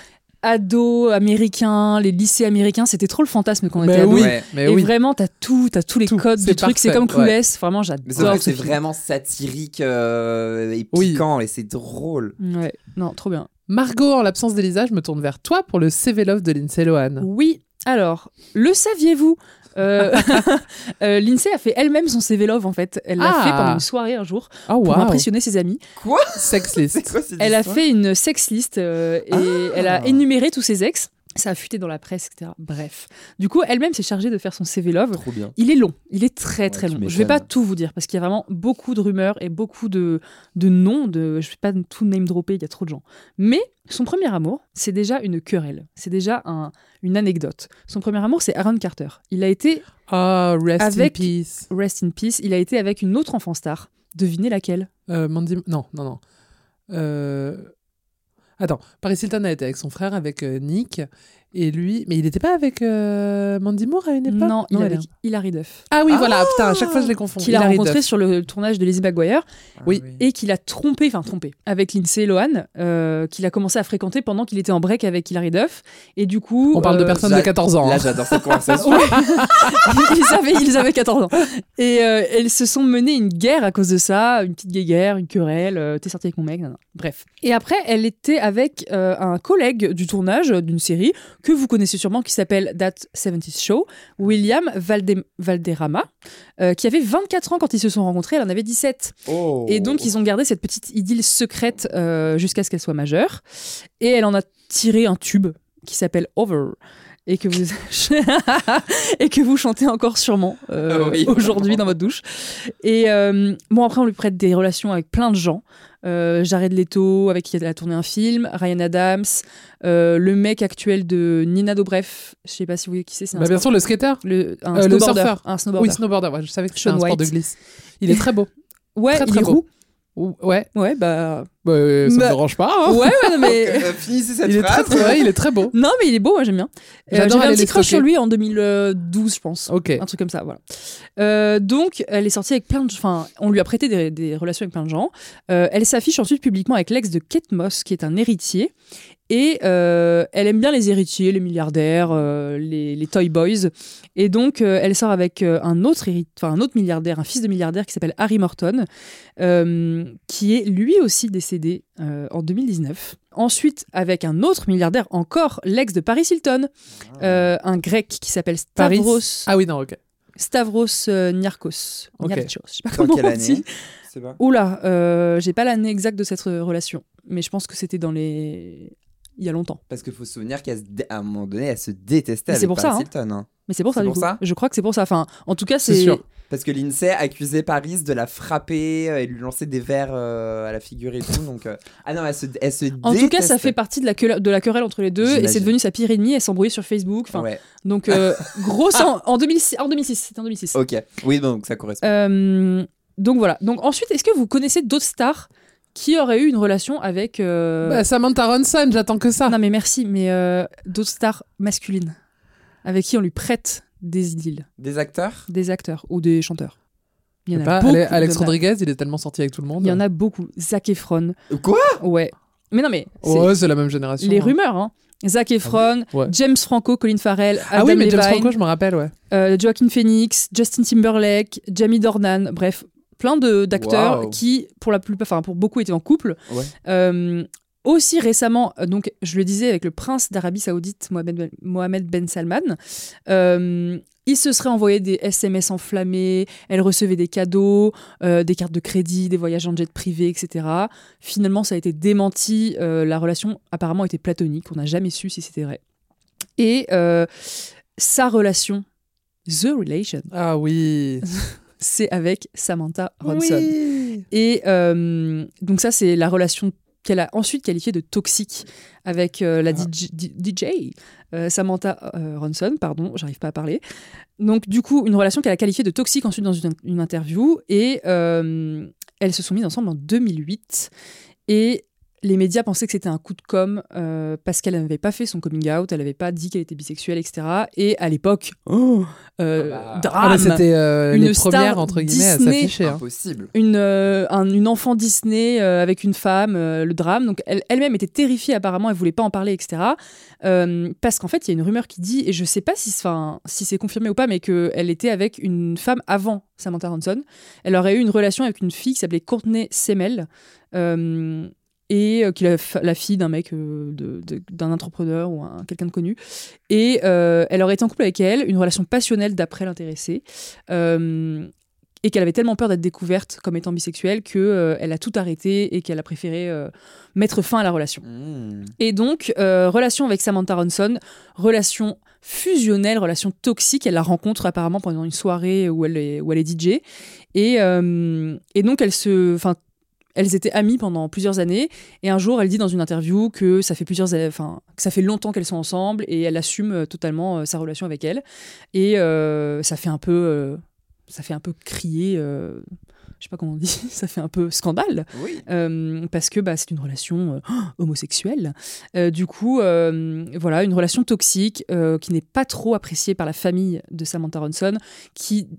ado américain, les lycées américains, c'était trop le fantasme quand on Mais était ado. oui, mais Et oui. vraiment, t'as tout, t'as tous les Tout, codes du truc. C'est comme ouais. Clueless. Vraiment, j'adore ce c'est vraiment satirique euh, et Oui. piquant et c'est drôle. Ouais, non, trop bien. Margot, en l'absence d'Elisa, je me tourne vers toi pour le CV Love de Lindsay Lohan. Oui, alors, le saviez-vous Euh, euh, Lindsay a fait elle-même son CV Love en fait. Elle l'a Ah. fait pendant une soirée un jour Oh, pour impressionner ses amis. Quoi? Sex list. quoi cette Elle a fait une sex list euh, et Ah. elle a énuméré tous ses ex. Ça a fuité dans la presse, etc. Bref. Du coup, elle-même s'est chargée de faire son CV Love. Trop bien. Il est long, il est très très long. Je vais pas tout vous dire parce qu'il y a vraiment beaucoup de rumeurs et beaucoup de, de noms. De, je vais pas tout name dropper, il y a trop de gens. Mais son premier amour, c'est déjà une querelle. C'est déjà un, une anecdote. Son premier amour, c'est Aaron Carter. Il a été, Oh, rest Avec- in peace. rest in peace, il a été avec une autre enfant star. Devinez laquelle? Euh, Mandy... Non, non, non. Euh... Attends, Paris Hilton a été avec son frère, avec euh, Nick. Et lui, mais il n'était pas avec euh, Mandy Moore à une époque? Non, il est avec Hilary Duff. Ah oui, voilà, putain, à chaque fois je les confonds. Qu'il a Hilary rencontré Duff. sur le tournage de Lizzie McGuire. Oui. Et qu'il a trompé, enfin trompé, avec Lindsay Lohan, euh, qu'il a commencé à fréquenter pendant qu'il était en break avec Hilary Duff. Et du coup. On parle de euh, personnes de 14 ans. Là, hein. j'adore cette conversation. Ils, avaient, ils avaient 14 ans. Et euh, elles se sont menées une guerre à cause de ça, une petite guerre, une querelle. euh, T'es sorti avec mon mec, nan, nan. bref. Et après, elle était avec euh, un collègue du tournage d'une série que vous connaissez sûrement qui s'appelle That 70s Show, William Valde- Valderrama, euh, qui avait 24 ans quand ils se sont rencontrés, elle en avait 17. Oh. Et donc, ils ont gardé cette petite idylle secrète euh, jusqu'à ce qu'elle soit majeure. Et elle en a tiré un tube qui s'appelle Over. Et que vous et que vous chantez encore sûrement euh, Ah oui. aujourd'hui dans votre douche. Et euh, bon après on lui prête des relations avec plein de gens. Euh, Jared Leto avec qui elle a tourné un film, Ryan Adams, euh, le mec actuel de Nina Dobrev, je sais pas si vous voyez qui c'est. Bah, bien sûr, le skater. le, un Euh, le snowboarder, surfeur. un snowboarder. Oui, snowboarder. Ouais, je savais que c'était un sport de White. glisse. Il est très beau. Ouais, Très, il très est beau. roux. Ou- Ouais. Ouais, bah. Bah, euh, ça Bah, me dérange pas. hein. Ouais, ouais, non, mais. Euh, finissez cette Il est très, phrase. très, ouais, il est très beau. Non, mais il est beau, moi j'aime bien. Euh, J'adore J'avais un petit crush sur lui en 2012, je pense. Ok. Un truc comme ça, voilà. Euh, donc, elle est sortie avec plein de. Enfin, on lui a prêté des, des relations avec plein de gens. Euh, elle s'affiche ensuite publiquement avec l'ex de Kate Moss, qui est un héritier. Et euh, elle aime bien les héritiers, les milliardaires, euh, les, les toy boys. Et donc, euh, elle sort avec un autre enfin un autre milliardaire, un fils de milliardaire qui s'appelle Harry Morton, qui est lui aussi décédé en 2019. Ensuite, avec un autre milliardaire, encore l'ex de Paris Hilton, euh, un grec qui s'appelle Paris. Stavros. Ah oui, non, ok. Stavros Niarchos. Ok. Niarchos, je sais pas Dans comment quelle on dit. Oula, euh, j'ai pas l'année exacte de cette relation, mais je pense que c'était dans les. Il y a longtemps. Parce qu'il faut se souvenir qu'à un moment donné, elle se détestait avec c'est pour ça, Paris hein. Hilton. hein. Mais c'est pour ça, du pour coup. ça? Je crois que c'est pour ça. Enfin, en tout cas, C'est c'est. sûr. Parce que l'INSEE accusait Paris de la frapper euh, et de lui lancer des verres euh, à la figure et tout. Donc, euh, Ah non, elle se, elle se En tout cas, ça fait partie de la, querelle- de la querelle entre les deux, et c'est devenu sa pire ennemie. Elle s'embrouillait sur Facebook. Enfin, Ouais. donc euh, grosse en, en 2006. En 2006, c'était en 2006. Ok. Oui, donc ça correspond. Euh, donc voilà. Donc ensuite, est-ce que vous connaissez d'autres stars qui auraient eu une relation avec euh, Bah, Samantha Ronson, j'attends que ça. Non mais merci, mais euh, d'autres stars masculines avec qui on lui prête des idylles, Des acteurs? Des acteurs ou des chanteurs. Il y en a pas, beaucoup. Ale- Alex Rodriguez, il est tellement sorti avec tout le monde. Il y en a beaucoup. Zac Efron. Quoi? Ouais. Mais non mais Ouais, c'est la même génération. les hein. rumeurs. Hein. Zac Efron, Ouais. James Franco, Colin Farrell, Adam Ah oui, mais James Franco, je me rappelle, ouais. euh, Joaquin Phoenix, Justin Timberlake, Jamie Dornan, bref, plein d'acteurs Wow. qui, pour la plupart, enfin pour beaucoup, étaient en couple. Ouais. Euh, aussi récemment, euh, donc je le disais avec le prince d'Arabie Saoudite, Mohamed Ben, Mohamed Ben Salman, euh, il se serait envoyé des SMS enflammés, elle recevait des cadeaux, euh, des cartes de crédit, des voyages en jet privé, etc. Finalement, ça a été démenti. la relation apparemment était platonique. On n'a jamais su si c'était vrai. Et sa relation, The Relation, Ah oui. c'est avec Samantha Ronson. Oui. Et euh, donc ça, c'est la relation qu'elle a ensuite qualifiée de toxique avec euh, la DJ, DJ, euh, Samantha Ronson, pardon, j'arrive pas à parler. Donc du coup, une relation qu'elle a qualifiée de toxique ensuite dans une, une interview et elles se sont mises ensemble en 2008 et les médias pensaient que c'était un coup de com euh, parce qu'elle n'avait pas fait son coming out, elle n'avait pas dit qu'elle était bisexuelle, etc. Et à l'époque, oh, euh, Ah bah. drame, Ah, c'était euh, Une les premières, star entre guillemets, à s'afficher. hein. Impossible. une, euh, un- une enfant Disney euh, avec une femme, euh, le drame. Donc elle- elle-même était terrifiée apparemment, elle voulait pas en parler, etc. Euh, parce qu'en fait, il y a une rumeur qui dit, et je sais pas si, 'fin, si c'est confirmé ou pas, mais qu'elle était avec une femme avant Samantha Ronson. Elle aurait eu une relation avec une fille qui s'appelait Courtney Semel. Et euh, qui est la, fille d'un mec, euh, d'un entrepreneur ou un- quelqu'un de connu. Et euh, elle aurait été en couple avec elle, une relation passionnelle d'après l'intéressé. Euh, et qu'elle avait tellement peur d'être découverte comme étant bisexuelle que euh, elle a tout arrêté et qu'elle a préféré mettre fin à la relation. Mmh. Et donc, relation avec Samantha Ronson, relation fusionnelle, relation toxique. Elle la rencontre apparemment pendant une soirée où elle est, où elle est DJ. Et, euh, et donc, elle se, enfin, elles étaient amies pendant plusieurs années. Et un jour, elle dit dans une interview que ça fait plusieurs, enfin, que ça fait longtemps qu'elles sont ensemble et elle assume euh, totalement euh, sa relation avec elle. Et euh, ça fait un peu, euh, ça fait un peu crier. je sais pas comment on dit, ça fait un peu scandale. Oui. Parce que bah, c'est une relation homosexuelle. Du coup, voilà, une relation toxique qui n'est pas trop appréciée par la famille de Samantha Ronson, qui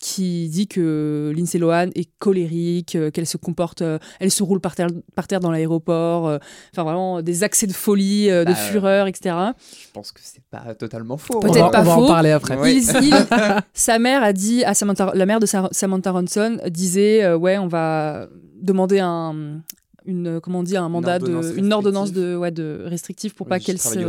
qui dit que Lindsay Lohan est colérique, euh, qu'elle se comporte, euh, elle se roule par terre, par terre dans l'aéroport, euh, enfin vraiment des accès de folie, de Bah, fureur, etc. Je pense que c'est pas totalement faux. Peut-être pas on va en faux. parler après. Ouais. Il- il- sa mère a dit à Samantha, la mère de Sa- Samantha Ronson disait euh, ouais on va demander un une comment on dit un mandat de une ordonnance restrictive. de ouais de restrictive pour Oui, pas qu'elle qu'elle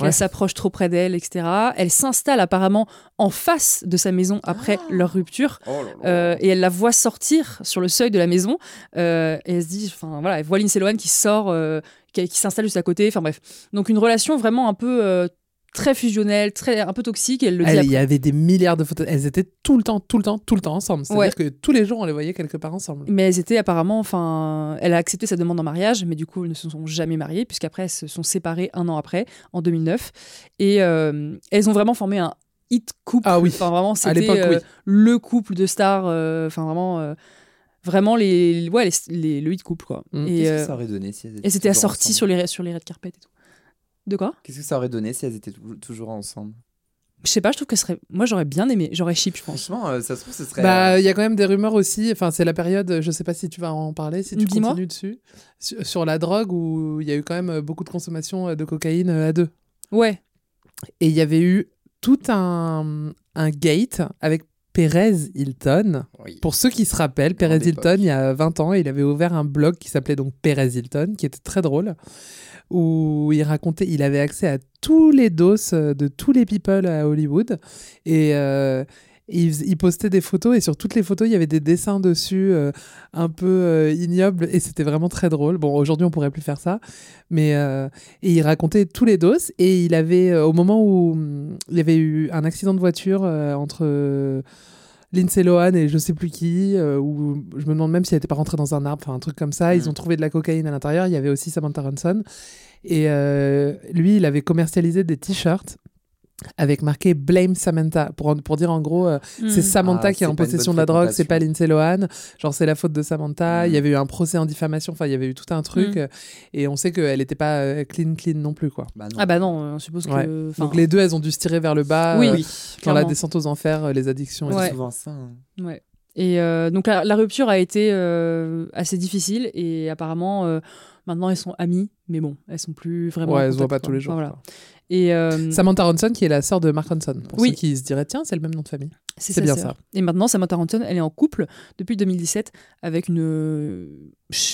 Ouais. s'approche trop près d'elle etc elle s'installe apparemment en face de sa maison après leur rupture Oh là là. euh, et elle la voit sortir sur le seuil de la maison euh, et elle se dit enfin voilà elle voit Lindsay Lohan qui sort euh, qui, qui s'installe juste à côté enfin bref donc une relation vraiment un peu euh, très fusionnelle très un peu toxique et elle le dit. Il y avait des milliards de photos. Elles étaient tout le temps, tout le temps, tout le temps ensemble. C'est-à-dire Ouais. que tous les jours, on les voyait quelque part ensemble. Mais elles étaient apparemment, enfin, elle a accepté sa demande en mariage, mais du coup, elles ne se sont jamais mariées, puisqu'après, elles se sont séparées un an après, en 2009. Et euh, elles ont vraiment formé un hit couple. Ah oui. Enfin, vraiment, c'était l'époque, euh, oui. le couple de stars. euh, Enfin, vraiment, euh, vraiment les, ouais, les, les- le hit couple, quoi. Mm. Et, Qu'est-ce euh, que ça aurait donné si elles étaient et c'était assorti ensemble sur les, sur les red carpet et tout. De quoi? Qu'est-ce que ça aurait donné si elles étaient tou- toujours ensemble? Je sais pas, je trouve que ce serait. Moi, j'aurais bien aimé. J'aurais chip, je pense. Franchement, euh, ça se trouve, ce serait. Bah, euh, il y a quand même des rumeurs aussi. Enfin, c'est la période. Je sais pas si tu vas en parler, si tu continues dessus, sur, sur la drogue où il y a eu quand même euh, beaucoup de consommation de cocaïne à deux. Ouais. Et il y avait eu tout un, un gate avec Perez Hilton. oui. Pour ceux qui se rappellent, Perez Hilton, il y a 20 ans, il avait ouvert un blog qui s'appelait donc Perez Hilton, qui était très drôle, où il racontait, il avait accès à tous les doses euh, de tous les people à Hollywood. Et euh, il, postait des photos, et sur toutes les photos, il y avait des dessins dessus, euh, un peu ignobles, et c'était vraiment très drôle. Bon, aujourd'hui, on pourrait plus faire ça, mais et il racontait tous les doses, et il avait, au moment où hum, il y avait eu un accident de voiture entre. Lindsay Lohan et je sais plus qui, euh, où je me demande même si elle n'était pas rentrée dans un arbre, enfin un truc comme ça. Ils Mm. ont trouvé de la cocaïne à l'intérieur. Il y avait aussi Samantha Ronson. Et euh, lui, il avait commercialisé des t-shirts avec marqué Blame Samantha, pour, pour dire en gros, euh, c'est Mm. Samantha Ah, qui est en c'est possession de la drogue, c'est pas Lindsay Lohan. Genre, c'est la faute de Samantha. Mm. Il y avait eu un procès en diffamation, enfin, il y avait eu tout un truc. Mm. euh, Et on sait qu'elle n'était pas euh, clean, clean non plus, quoi. Bah non. Ah bah non, on suppose Ouais. que. Donc les deux, elles ont dû se tirer vers le bas. Oui, euh, oui. dans la descente aux enfers, euh, les addictions. et Ouais. C'est tout. souvent ça. hein. Ouais. Et euh, donc la, la rupture a été euh, assez difficile et apparemment euh, maintenant elles sont amies, mais bon, elles sont plus vraiment. Ouais, elles se voient pas tous les jours. Enfin, voilà. quoi. Et euh, Samantha Ronson, qui est la sœur de Mark Ronson. Pour Oui. ceux qui se diraient, tiens, c'est le même nom de famille. c'est bien ça. Et maintenant Samantha Ronson, elle est en couple depuis 2017 avec une, euh,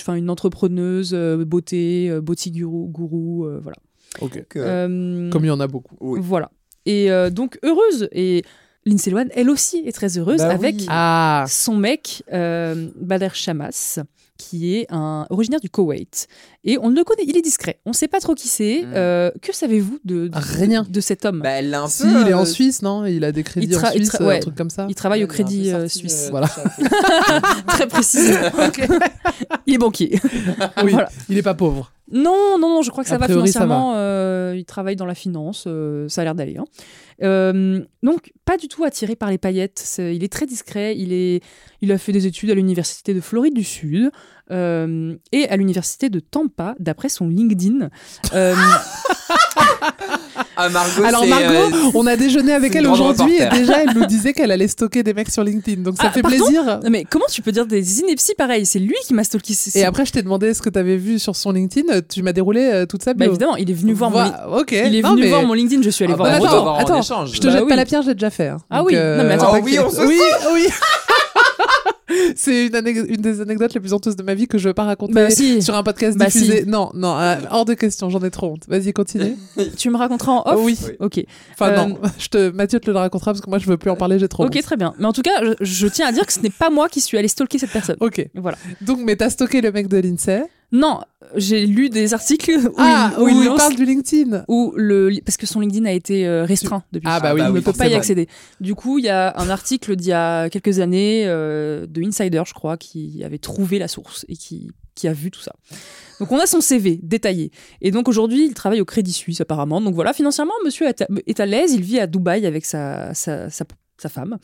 enfin une entrepreneuse euh, beauté, beauty guru, gourou, euh, voilà. Ok. Euh, Comme il y en a beaucoup. oui. Voilà. Et euh, donc heureuse et Lindsay Lohan, elle aussi est très heureuse Bah avec oui. Ah son mec, euh, Bader Shamas, qui est un originaire du Koweït. Et on le connaît, il est discret. On ne sait pas trop qui c'est. Mm. Euh, que savez-vous de, de, Rien. de cet homme? Bah, elle l'a un Si, peu. il est en euh, Suisse, non? Il a des crédits en Suisse, euh, ouais. un truc comme ça Il travaille au Crédit euh, Suisse. Voilà. Très précisément. il est banquier. Oui, Voilà. il est pas pauvre. Non, non, non, je crois que ça A va ça financièrement. euh, il travaille dans la finance, euh, ça a l'air d'aller. hein. Euh, donc, pas du tout attiré par les paillettes. il est très discret. Il, a fait des études à l'université de Floride du Sud euh, et à l'université de Tampa, d'après son LinkedIn. Euh, Ah, Margot, Alors Margot, euh, on a déjeuné avec elle aujourd'hui et déjà elle nous disait qu'elle allait stocker des mecs sur LinkedIn. Donc ça Ah, fait plaisir. mais comment tu peux dire des inepties pareilles? C'est lui qui m'a stalké. c'est- Et après je t'ai demandé ce que tu avais vu sur son LinkedIn, tu m'as déroulé euh, toute sa Bah, bio. évidemment, il est venu voir mon. OK. Il est Non, venu mais- voir mon LinkedIn, je suis allée Ah voir bah, en attends, attends, échange. je te Bah jette oui. pas la pierre, j'ai déjà fait. hein. Ah Donc, oui, non, mais attends, Ah oui, on se Oui, oui. C'est une, des anecdotes les plus honteuses de ma vie que je veux pas raconter Bah, si. sur un podcast Bah, diffusé. si. Non, non, euh, hors de question, j'en ai trop honte. Vas-y, continue. Tu me raconteras en off Oui. Ok. Enfin, Euh, non, je te, Mathieu te le racontera parce que moi je veux plus en parler, j'ai trop Ok, honte. très bien. Mais en tout cas, je, je tiens à dire que ce n'est pas moi qui suis allée stalker cette personne. Ok. Voilà. Donc, mais t'as stocké le mec de l'INSEE. Non, j'ai lu des articles où ah, il, où où il il lance- parle du LinkedIn. où le parce que son LinkedIn a été euh, restreint depuis. Ah, bah oui, on ne peut pas y accéder. Du coup, il y a un article d'il y a quelques années euh, de Insider, je crois, qui avait trouvé la source et qui qui a vu tout ça. Donc on a son CV détaillé. Et donc aujourd'hui, il travaille au Crédit Suisse apparemment. Donc voilà, financièrement, monsieur est à, est à l'aise. Il vit à Dubaï avec sa, sa, sa, sa femme,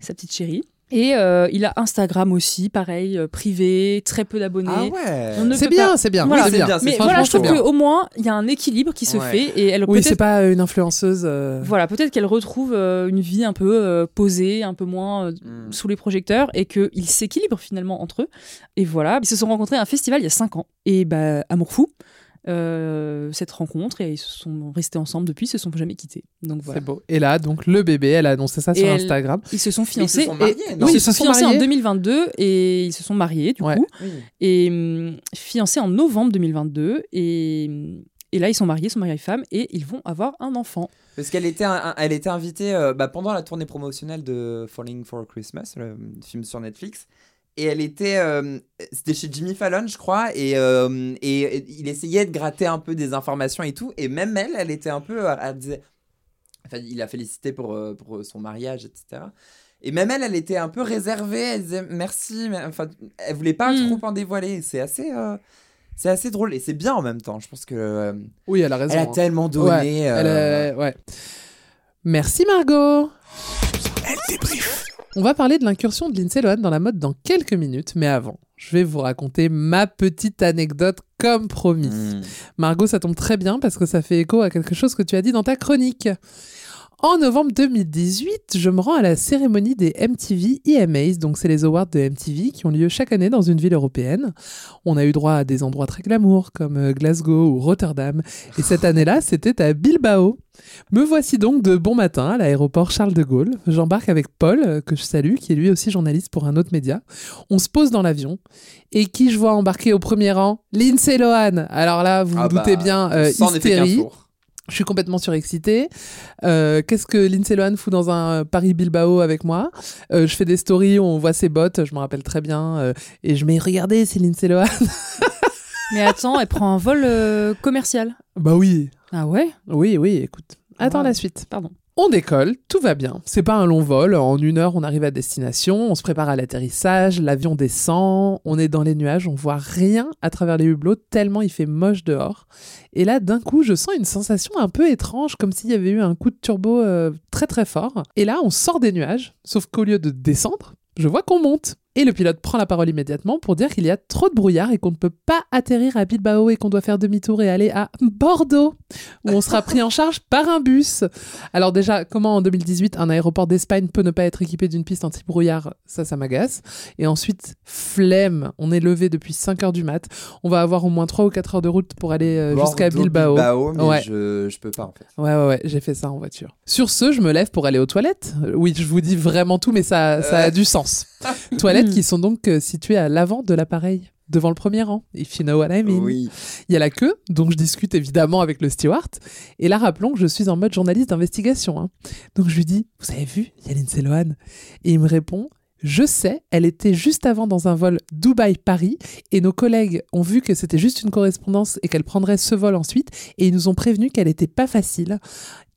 sa petite chérie. Et euh, il a Instagram aussi, pareil, euh, privé, très peu d'abonnés. Ah ouais. On ne C'est bien, pas- c'est bien, Voilà. oui, bien. Mais voilà, je trouve qu'au moins, il y a un équilibre qui se Ouais. fait. Et elle Oui, c'est pas une influenceuse. euh, Voilà, peut-être qu'elle retrouve euh, une vie un peu euh, posée, un peu moins euh, Mm. sous les projecteurs et qu'ils s'équilibrent finalement entre eux. Et voilà, ils se sont rencontrés à un festival il y a 5 ans. Et bah, amour fou, euh, cette rencontre, et ils se sont restés ensemble depuis, ils se sont jamais quittés. Donc voilà. C'est beau. Et là, donc, le bébé, elle a annoncé ça Et sur elle- Instagram. Ils se sont Mais ils fiancés. se sont mariés, et- non oui, Oui, ils se sont fiancés en mariés. 2022 et ils se sont mariés du Ouais. coup. Oui. Et hum, fiancés en novembre 2022. Et, hum, et là, ils sont mariés, ils sont mariés femme et ils vont avoir un enfant. Parce qu'elle était, un- elle était invitée euh, bah, pendant la tournée promotionnelle de Falling for Christmas, le film sur Netflix. Et elle était. euh, C'était chez Jimmy Fallon, je crois. Et, euh, et, et il essayait de gratter un peu des informations et tout. Et même elle, elle était un peu. euh, Elle disait- enfin, il a félicité pour, pour son mariage, etc. Et même elle, elle était un peu réservée. Elle disait merci. Mais, enfin, elle voulait pas Mm. trop en dévoiler. C'est assez. euh, c'est assez drôle et c'est bien en même temps. Je pense que. euh, Oui, elle a raison. elle a hein. tellement donné. Ouais, elle a- ouais. Merci Margot. Elle débrief. On va parler de l'incursion de Lindsay Lohan dans la mode dans quelques minutes, mais avant, je vais vous raconter ma petite anecdote comme promis. Mm. Margot, ça tombe très bien parce que ça fait écho à quelque chose que tu as dit dans ta chronique. En novembre 2018, je me rends à la cérémonie des MTV EMAs, donc c'est les awards de MTV qui ont lieu chaque année dans une ville européenne. On a eu droit à des endroits très glamour comme euh, Glasgow ou Rotterdam, et cette année-là, c'était à Bilbao. Me voici donc de bon matin à l'aéroport Charles de Gaulle. J'embarque avec Paul, euh, que je salue, qui est lui aussi journaliste pour un autre média. On se pose dans l'avion, et qui je vois embarquer au premier rang? Lindsay Lohan. Alors là, vous vous Ah doutez bah, bien, euh, hystérie. Je suis complètement surexcitée. Euh, Qu'est-ce que Lindsay Lohan fout dans un euh, Paris-Bilbao avec moi? Euh, Je fais des stories où on voit ses bottes, je me rappelle très bien. euh, et je mets, regardez, c'est Lindsay Lohan. Mais attends, elle prend un vol commercial. bah oui. Ah ouais? Oui, oui, écoute. Attends Wow. la suite. Pardon. On décolle, tout va bien. C'est pas un long vol. En une heure, on arrive à destination. On se prépare à l'atterrissage. L'avion descend. On est dans les nuages. On voit rien à travers les hublots tellement il fait moche dehors. Et là, d'un coup, je sens une sensation un peu étrange, comme s'il y avait eu un coup de turbo euh, très très fort. Et là, on sort des nuages. Sauf qu'au lieu de descendre, je vois qu'on monte. Et le pilote prend la parole immédiatement pour dire qu'il y a trop de brouillard et qu'on ne peut pas atterrir à Bilbao et qu'on doit faire demi-tour et aller à Bordeaux, où on sera pris en charge par un bus. Alors déjà, comment en 2018 un aéroport d'Espagne peut ne pas être équipé d'une piste anti-brouillard? Ça, ça m'agace. Et ensuite, flemme. On est levé depuis 5 heures du mat. On va avoir au moins 3 ou 4 heures de route pour aller euh, jusqu'à Bilbao. Bilbao, mais Ouais. je, je peux pas en fait. Ouais, ouais, ouais, j'ai fait ça en voiture. Sur ce, je me lève pour aller aux toilettes. Euh, Oui, je vous dis vraiment tout, mais ça, ça a Euh. du sens. toilettes qui sont donc euh, situées à l'avant de l'appareil, devant le premier rang. If you know what I mean. Oui. Il y a la queue, donc je discute évidemment avec le steward. Et là, rappelons que je suis en mode journaliste d'investigation. hein. Donc je lui dis, vous avez vu, il y a Lindsay Lohan? Et il me répond, je sais, elle était juste avant dans un vol Dubaï-Paris et nos collègues ont vu que c'était juste une correspondance et qu'elle prendrait ce vol ensuite et ils nous ont prévenu qu'elle n'était pas facile.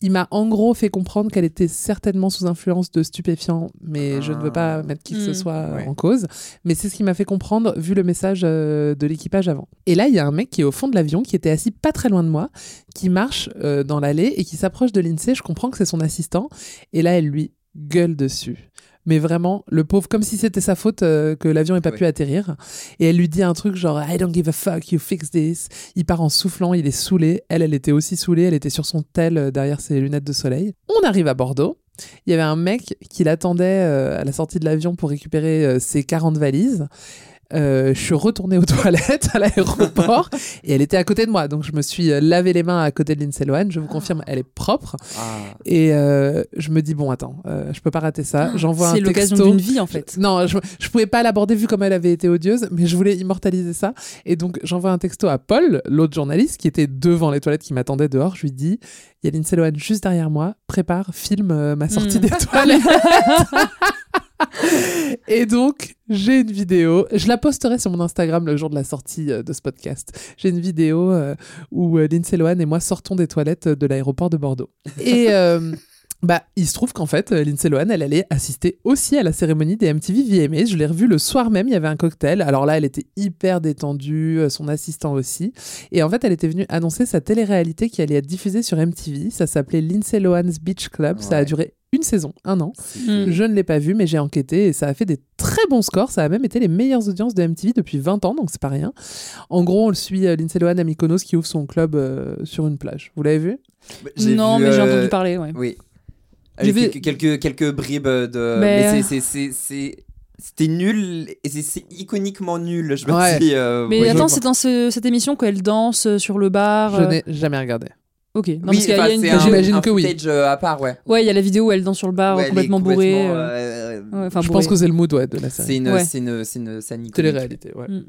Il m'a en gros fait comprendre qu'elle était certainement sous influence de stupéfiants, mais je ne veux pas mettre qui que ce Mm. soit Ouais. en cause. Mais c'est ce qui m'a fait comprendre vu le message euh, de l'équipage avant. Et là, il y a un mec qui est au fond de l'avion, qui était assis pas très loin de moi, qui marche euh, dans l'allée et qui s'approche de l'INSEE. Je comprends que c'est son assistant. Et là, elle lui gueule dessus. Mais vraiment, le pauvre, comme si c'était sa faute euh, que l'avion n'ait pas Ouais. pu atterrir. Et elle lui dit un truc genre I don't give a fuck, you fix this. Il part en soufflant, il est saoulé. Elle, elle était aussi saoulée, elle était sur son tel euh, derrière ses lunettes de soleil. On arrive à Bordeaux. Il y avait un mec qui l'attendait euh, à la sortie de l'avion pour récupérer ses 40 valises. Euh, je suis retournée aux toilettes à l'aéroport et elle était à côté de moi. Donc je me suis euh, lavé les mains à côté de Lindsay Lohan. Je vous confirme, elle est propre. Ah. Et euh, je me dis, bon, attends, euh, je peux pas rater ça. J'envoie un C'est l'occasion d'une vie en fait. Non, je, je pouvais pas l'aborder vu comme elle avait été odieuse, mais je voulais immortaliser ça. Et donc, j'envoie un texto à Paul, l'autre journaliste, qui était devant les toilettes, qui m'attendait dehors. Je lui dis, il y a Lindsay Lohan juste derrière moi, prépare, filme ma sortie Mm. des toilettes. Et donc, j'ai une vidéo. Je la posterai sur mon Instagram le jour de la sortie euh, de ce podcast. J'ai une vidéo euh, où euh, Lindsay Lohan et moi sortons des toilettes de l'aéroport de Bordeaux. Et, Bah, il se trouve qu'en fait, euh, Lindsay Lohan, elle allait assister aussi à la cérémonie des MTV VMAs. Je l'ai revue le soir même, il y avait un cocktail. Alors là, elle était hyper détendue, euh, son assistant aussi. Et en fait, elle était venue annoncer sa télé-réalité qui allait être diffusée sur MTV. Ça s'appelait Lindsay Lohan's Beach Club. Ça a duré une saison, un an. Je ne l'ai pas vu, mais j'ai enquêté et ça a fait des très bons scores. Ça a même été les meilleures audiences de MTV depuis 20 ans, donc c'est pas rien. En gros, on le suit euh, Lindsay Lohan à Mykonos qui ouvre son club euh, sur une plage. Vous l'avez vu? J'ai Non, vu, mais j'ai euh, entendu parler, ouais. Oui. J'ai Avec vu- quelques, quelques, bribes de. Mais- Mais, c'est- c'est- c'est- c'est. C'était nul et c'est- c'est iconiquement nul. Je me Ouais. dis. euh, Mais attends, c'est dans ce- cette émission qu'elle danse euh, sur le bar. Je euh, n'ai jamais regardé. Ok. Non, Oui, parce qu'il y a- enfin, il y a une- c'est un- J'imagine un que oui. footage, euh, à part, ouais. Ouais, il y a la vidéo où elle danse sur le bar Ouais, complètement bourrée. complètement, euh, euh, Je bourrée. pense que c'est le mood ouais, de la série. C'est une, Ouais. c'est une, c'est une scène iconique. Télé-réalité, ouais. Mm.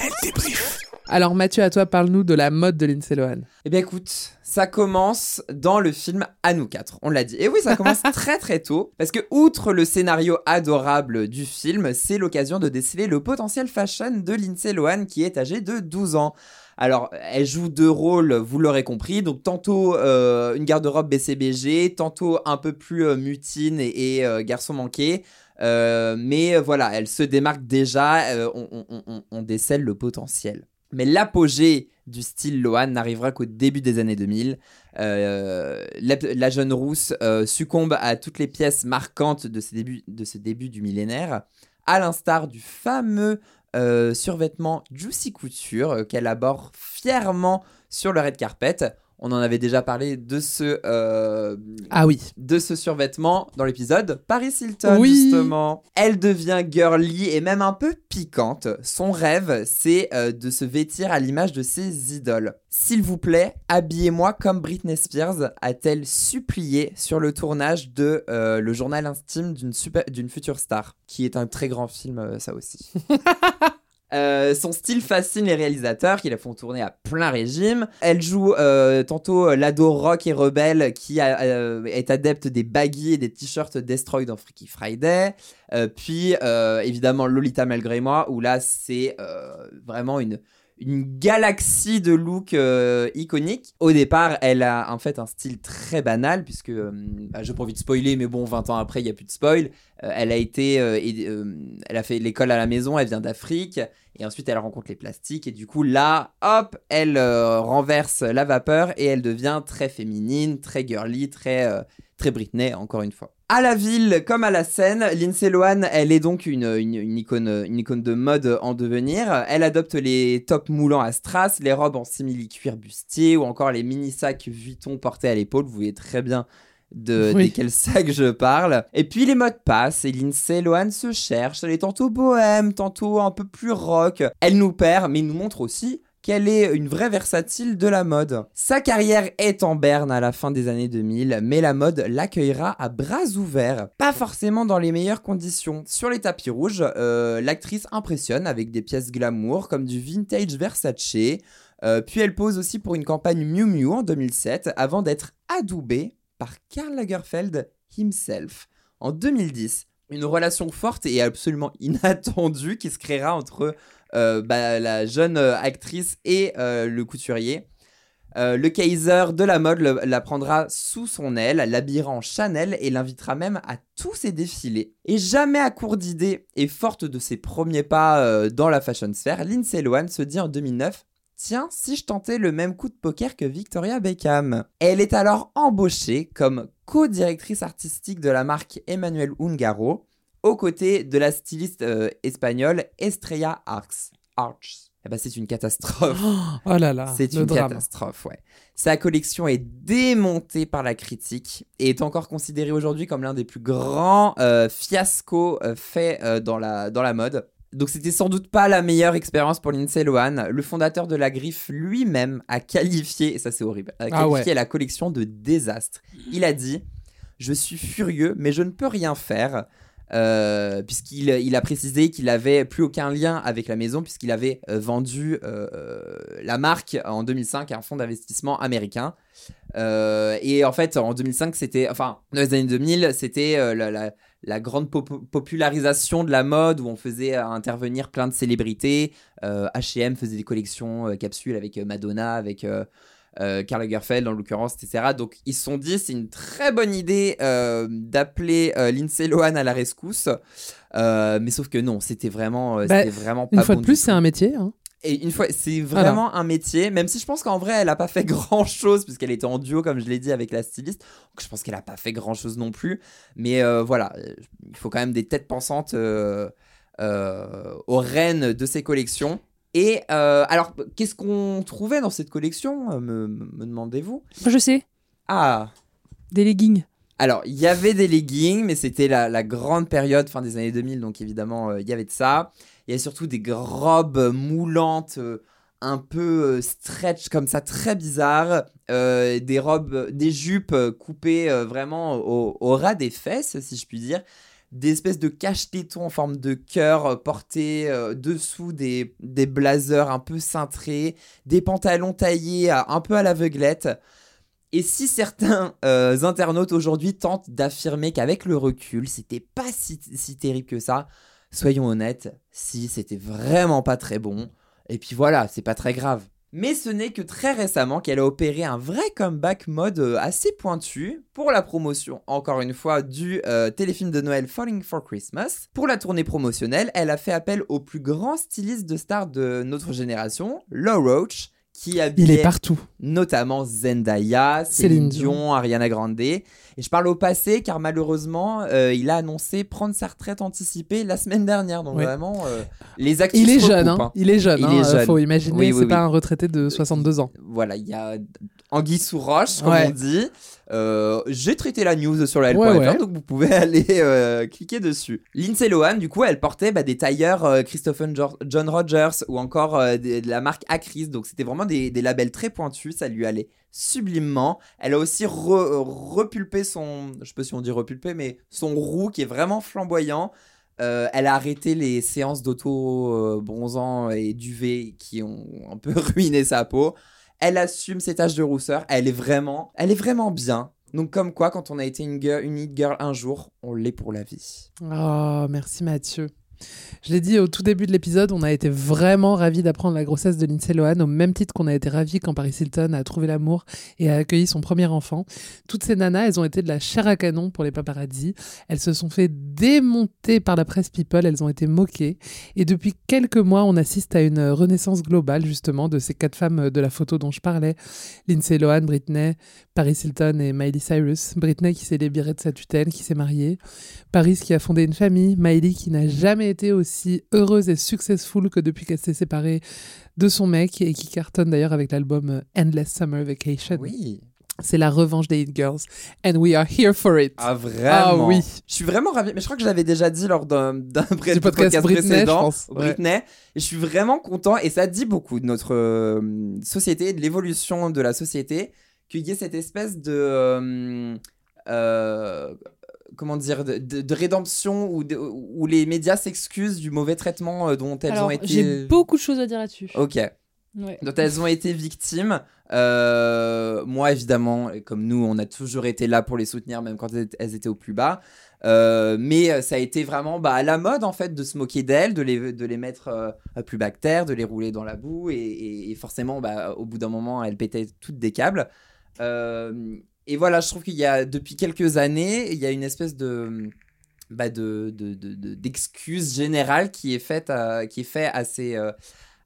Elle débrief. Alors Mathieu, à toi, parle-nous de la mode de Lindsay Lohan. Eh bien écoute, ça commence dans le film À nous quatre, on l'a dit. Et oui, ça commence très très tôt, parce que outre le scénario adorable du film, c'est l'occasion de déceler le potentiel fashion de Lindsay Lohan qui est âgée de 12 ans. Alors, elle joue deux rôles, vous l'aurez compris, donc tantôt euh, une garde-robe BCBG, tantôt un peu plus euh, mutine et, et, euh, garçon manqué. Mais voilà, elle se démarque déjà, on, on- on- on décèle le potentiel. Mais l'apogée du style Lohan n'arrivera qu'au début des années 2000. Euh, la, jeune rousse euh, succombe à toutes les pièces marquantes de ce début, du millénaire, à l'instar du fameux euh, survêtement Juicy Couture qu'elle aborde fièrement sur le red carpet. On en avait déjà parlé de ce, euh, Ah oui. de ce survêtement dans l'épisode Paris Hilton, Oui. justement. Elle devient girly et même un peu piquante. Son rêve, c'est euh, de se vêtir à l'image de ses idoles. S'il vous plaît, habillez-moi comme Britney Spears, a-t-elle supplié sur le tournage de euh, Le journal intime d'une super- d'une future star, qui est un très grand film, ça aussi. Euh, son style fascine les réalisateurs qui la font tourner à plein régime. Elle joue euh, tantôt euh, l'ado rock et rebelle qui est adepte des baggy et des t-shirts Destroy dans Freaky Friday. Puis évidemment Lolita malgré moi où là c'est vraiment une une galaxie de looks euh, iconiques. Au départ, elle a en fait un style très banal, puisque, euh, bah, j'ai pas envie de spoiler, mais bon, 20 ans après, il n'y a plus de spoil. Euh, elle a été, euh, elle a fait l'école à la maison, elle vient d'Afrique, et ensuite elle rencontre les plastiques, et du coup là, hop, elle renverse la vapeur, et elle devient très féminine, très girly, très, très Britney, encore une fois. À la ville comme à la scène, Lindsay Lohan, elle est donc une, une, une icône, une icône de mode en devenir. Elle adopte les tops moulants à strass, les robes en simili-cuir bustier ou encore les mini-sacs Vuitton portés à l'épaule. Vous voyez très bien de, Oui. de quel sac je parle. Et puis les modes passent et Lindsay Lohan se cherche. Elle est tantôt bohème, tantôt un peu plus rock. Elle nous perd, mais nous montre aussi qu'elle est une vraie versatile de la mode. Sa carrière est en berne à la fin des années 2000, mais la mode l'accueillera à bras ouverts. Pas forcément dans les meilleures conditions. Sur les tapis rouges, euh, l'actrice impressionne avec des pièces glamour comme du vintage Versace. Euh, puis elle pose aussi pour une campagne Miu Miu en 2007 avant d'être adoubée par Karl Lagerfeld himself en 2010. Une relation forte et absolument inattendue qui se créera entre euh, bah, la jeune euh, actrice et euh, le couturier. Le Kaiser de la mode la prendra sous son aile, l'habillera en Chanel et l'invitera même à tous ses défilés. Et jamais à court d'idées et forte de ses premiers pas dans la fashion sphère, Lindsay Lohan se dit en 2009 Tiens, si je tentais le même coup de poker que Victoria Beckham. Elle est alors embauchée comme co-directrice artistique de la marque Emmanuel Ungaro, aux côtés de la styliste euh, espagnole Estrella Arx. Arch. Eh ben, c'est une catastrophe. Oh là là, C'est une drame. catastrophe, ouais. Sa collection est démontée par la critique et est encore considérée aujourd'hui comme l'un des plus grands euh, fiascos euh, faits euh, dans, la, dans la mode. Donc c'était sans doute pas la meilleure expérience pour Lindsay Lohan. Le fondateur de la griffe lui-même a qualifié, et ça c'est horrible, a Ah qualifié ouais. la collection de désastre. Il a dit Je suis furieux, mais je ne peux rien faire. Euh, puisqu'il il a précisé qu'il avait plus aucun lien avec la maison puisqu'il avait euh, vendu euh, la marque en 2005 à un fonds d'investissement américain Euh, et en fait en 2005 c'était enfin dans les années 2000 c'était la, la- la grande popu- popularisation de la mode où on faisait euh, intervenir plein de célébrités Euh, H&M faisait des collections euh, capsules avec euh, Madonna avec euh, euh, Karl Lagerfeld en l'occurrence, etc. Donc ils se sont dit c'est une très bonne idée euh, d'appeler euh, Lindsay Lohan à la rescousse. Euh, mais sauf que non, c'était vraiment, euh, Bah, vraiment pas Une fois bon de plus, c'est un métier. hein. Et une fois, c'est vraiment un métier, même si je pense qu'en vrai, elle a pas fait grand chose, puisqu'elle était en duo, comme je l'ai dit, avec la styliste. Donc je pense qu'elle a pas fait grand chose non plus. Mais euh, voilà, il faut quand même des têtes pensantes euh, euh, aux reines de ces collections. Et euh, alors, qu'est-ce qu'on trouvait dans cette collection, euh, me, me demandez-vous? Moi, je sais. Ah Des leggings. alors, il y avait des leggings, mais c'était la, la grande période, fin des années 2000, donc évidemment, il y avait de ça. Il y avait surtout des robes moulantes, euh, un peu euh, stretch comme ça, très bizarres. Euh, des robes, des jupes coupées vraiment au, ras des fesses, si je puis dire. Des espèces de cache-tétons en forme de cœur portés euh, dessous des, blazers un peu cintrés, des pantalons taillés un peu à l'aveuglette. Et si certains internautes aujourd'hui tentent d'affirmer qu'avec le recul, c'était pas si, si terrible que ça, soyons honnêtes, si c'était vraiment pas très bon, et puis voilà, c'est pas très grave. Mais ce n'est que très récemment qu'elle a opéré un vrai comeback mode euh, assez pointu pour la promotion, encore une fois, du euh, téléfilm de Noël Falling for Christmas. Pour la tournée promotionnelle, elle a fait appel au plus grand styliste de stars de notre génération, Law Roach, qui habillait Il est partout. notamment Zendaya, Céline Céline Dion, Ariana Grande. Et je parle au passé car malheureusement, euh, il a annoncé prendre sa retraite anticipée la semaine dernière. Donc Oui. vraiment, euh, les actifs Il est jeune, recoupent, hein. il est jeune. Il hein, est euh, jeune. Faut imaginer, Oui, c'est oui, pas oui. un retraité de 62 ans. Voilà, il y a Anguille sous roche, comme Ouais. on dit. Euh, J'ai traité la news sur la L.fr, ouais. donc vous pouvez aller euh, cliquer dessus. Lindsay Lohan, du coup, elle portait bah, des tailleurs euh, Christopher Jo- John Rogers ou encore euh, des- de la marque Acris. Donc c'était vraiment des, des labels très pointus, ça lui allait sublimement. Elle a aussi re- repulpé son, je sais pas si on dit repulpé, mais son roux qui est vraiment flamboyant. Euh, elle a arrêté les séances d'auto-bronzant et d'UV qui ont un peu ruiné sa peau. Elle assume ses taches de rousseur. Elle est vraiment, elle est vraiment bien. Donc comme quoi, quand on a été une, girl, une hit girl un jour, on l'est pour la vie. Oh, merci Mathieu. Je l'ai dit au tout début de l'épisode, on a été vraiment ravis d'apprendre la grossesse de Lindsay Lohan, au même titre qu'on a été ravis quand Paris Hilton a trouvé l'amour et a accueilli son premier enfant. Toutes ces nanas, elles ont été de la chair à canon pour les paparazzi. Elles se sont fait démonter par la presse people, elles ont été moquées. Et depuis quelques mois, on assiste à une renaissance globale, justement, de ces quatre femmes de la photo dont je parlais. Lindsay Lohan, Britney, Paris Hilton et Miley Cyrus. Britney qui s'est libérée de sa tutelle, qui s'est mariée. Paris qui a fondé une famille. Miley qui n'a jamais été aussi heureuse et successful que depuis qu'elle s'est séparée de son mec et qui cartonne d'ailleurs avec l'album euh, Endless Summer Vacation. Oui. C'est la revanche des Hit Girls. And we are here for it. Ah vraiment Ah oui. Je suis vraiment ravi. Mais je crois que je l'avais déjà dit lors d'un Du podcast Britney, précédent. je pense. Ouais. Britney. Et je suis vraiment content. Et ça dit beaucoup de notre euh, société, de l'évolution de la société, qu'il y ait cette espèce de... euh, euh, comment dire de, de- de rédemption où, de- où les médias s'excusent du mauvais traitement euh, dont elles Alors, ont été j'ai beaucoup de choses à dire là-dessus. ok Ouais. dont elles ont été victimes. Euh, moi, évidemment, comme nous, on a toujours été là pour les soutenir, même quand elles étaient au plus bas. Euh, mais ça a été vraiment bah, à la mode, en fait, de se moquer d'elles, de les, de les mettre euh, à plus terre, de les rouler dans la boue. Et, et- et forcément, bah, au bout d'un moment, elles pétaient toutes des câbles. Euh, et voilà, je trouve qu'il y a, depuis quelques années, il y a une espèce de bah, de, de, de- de- d'excuse générale qui est faite à, qui est fait à ces, euh,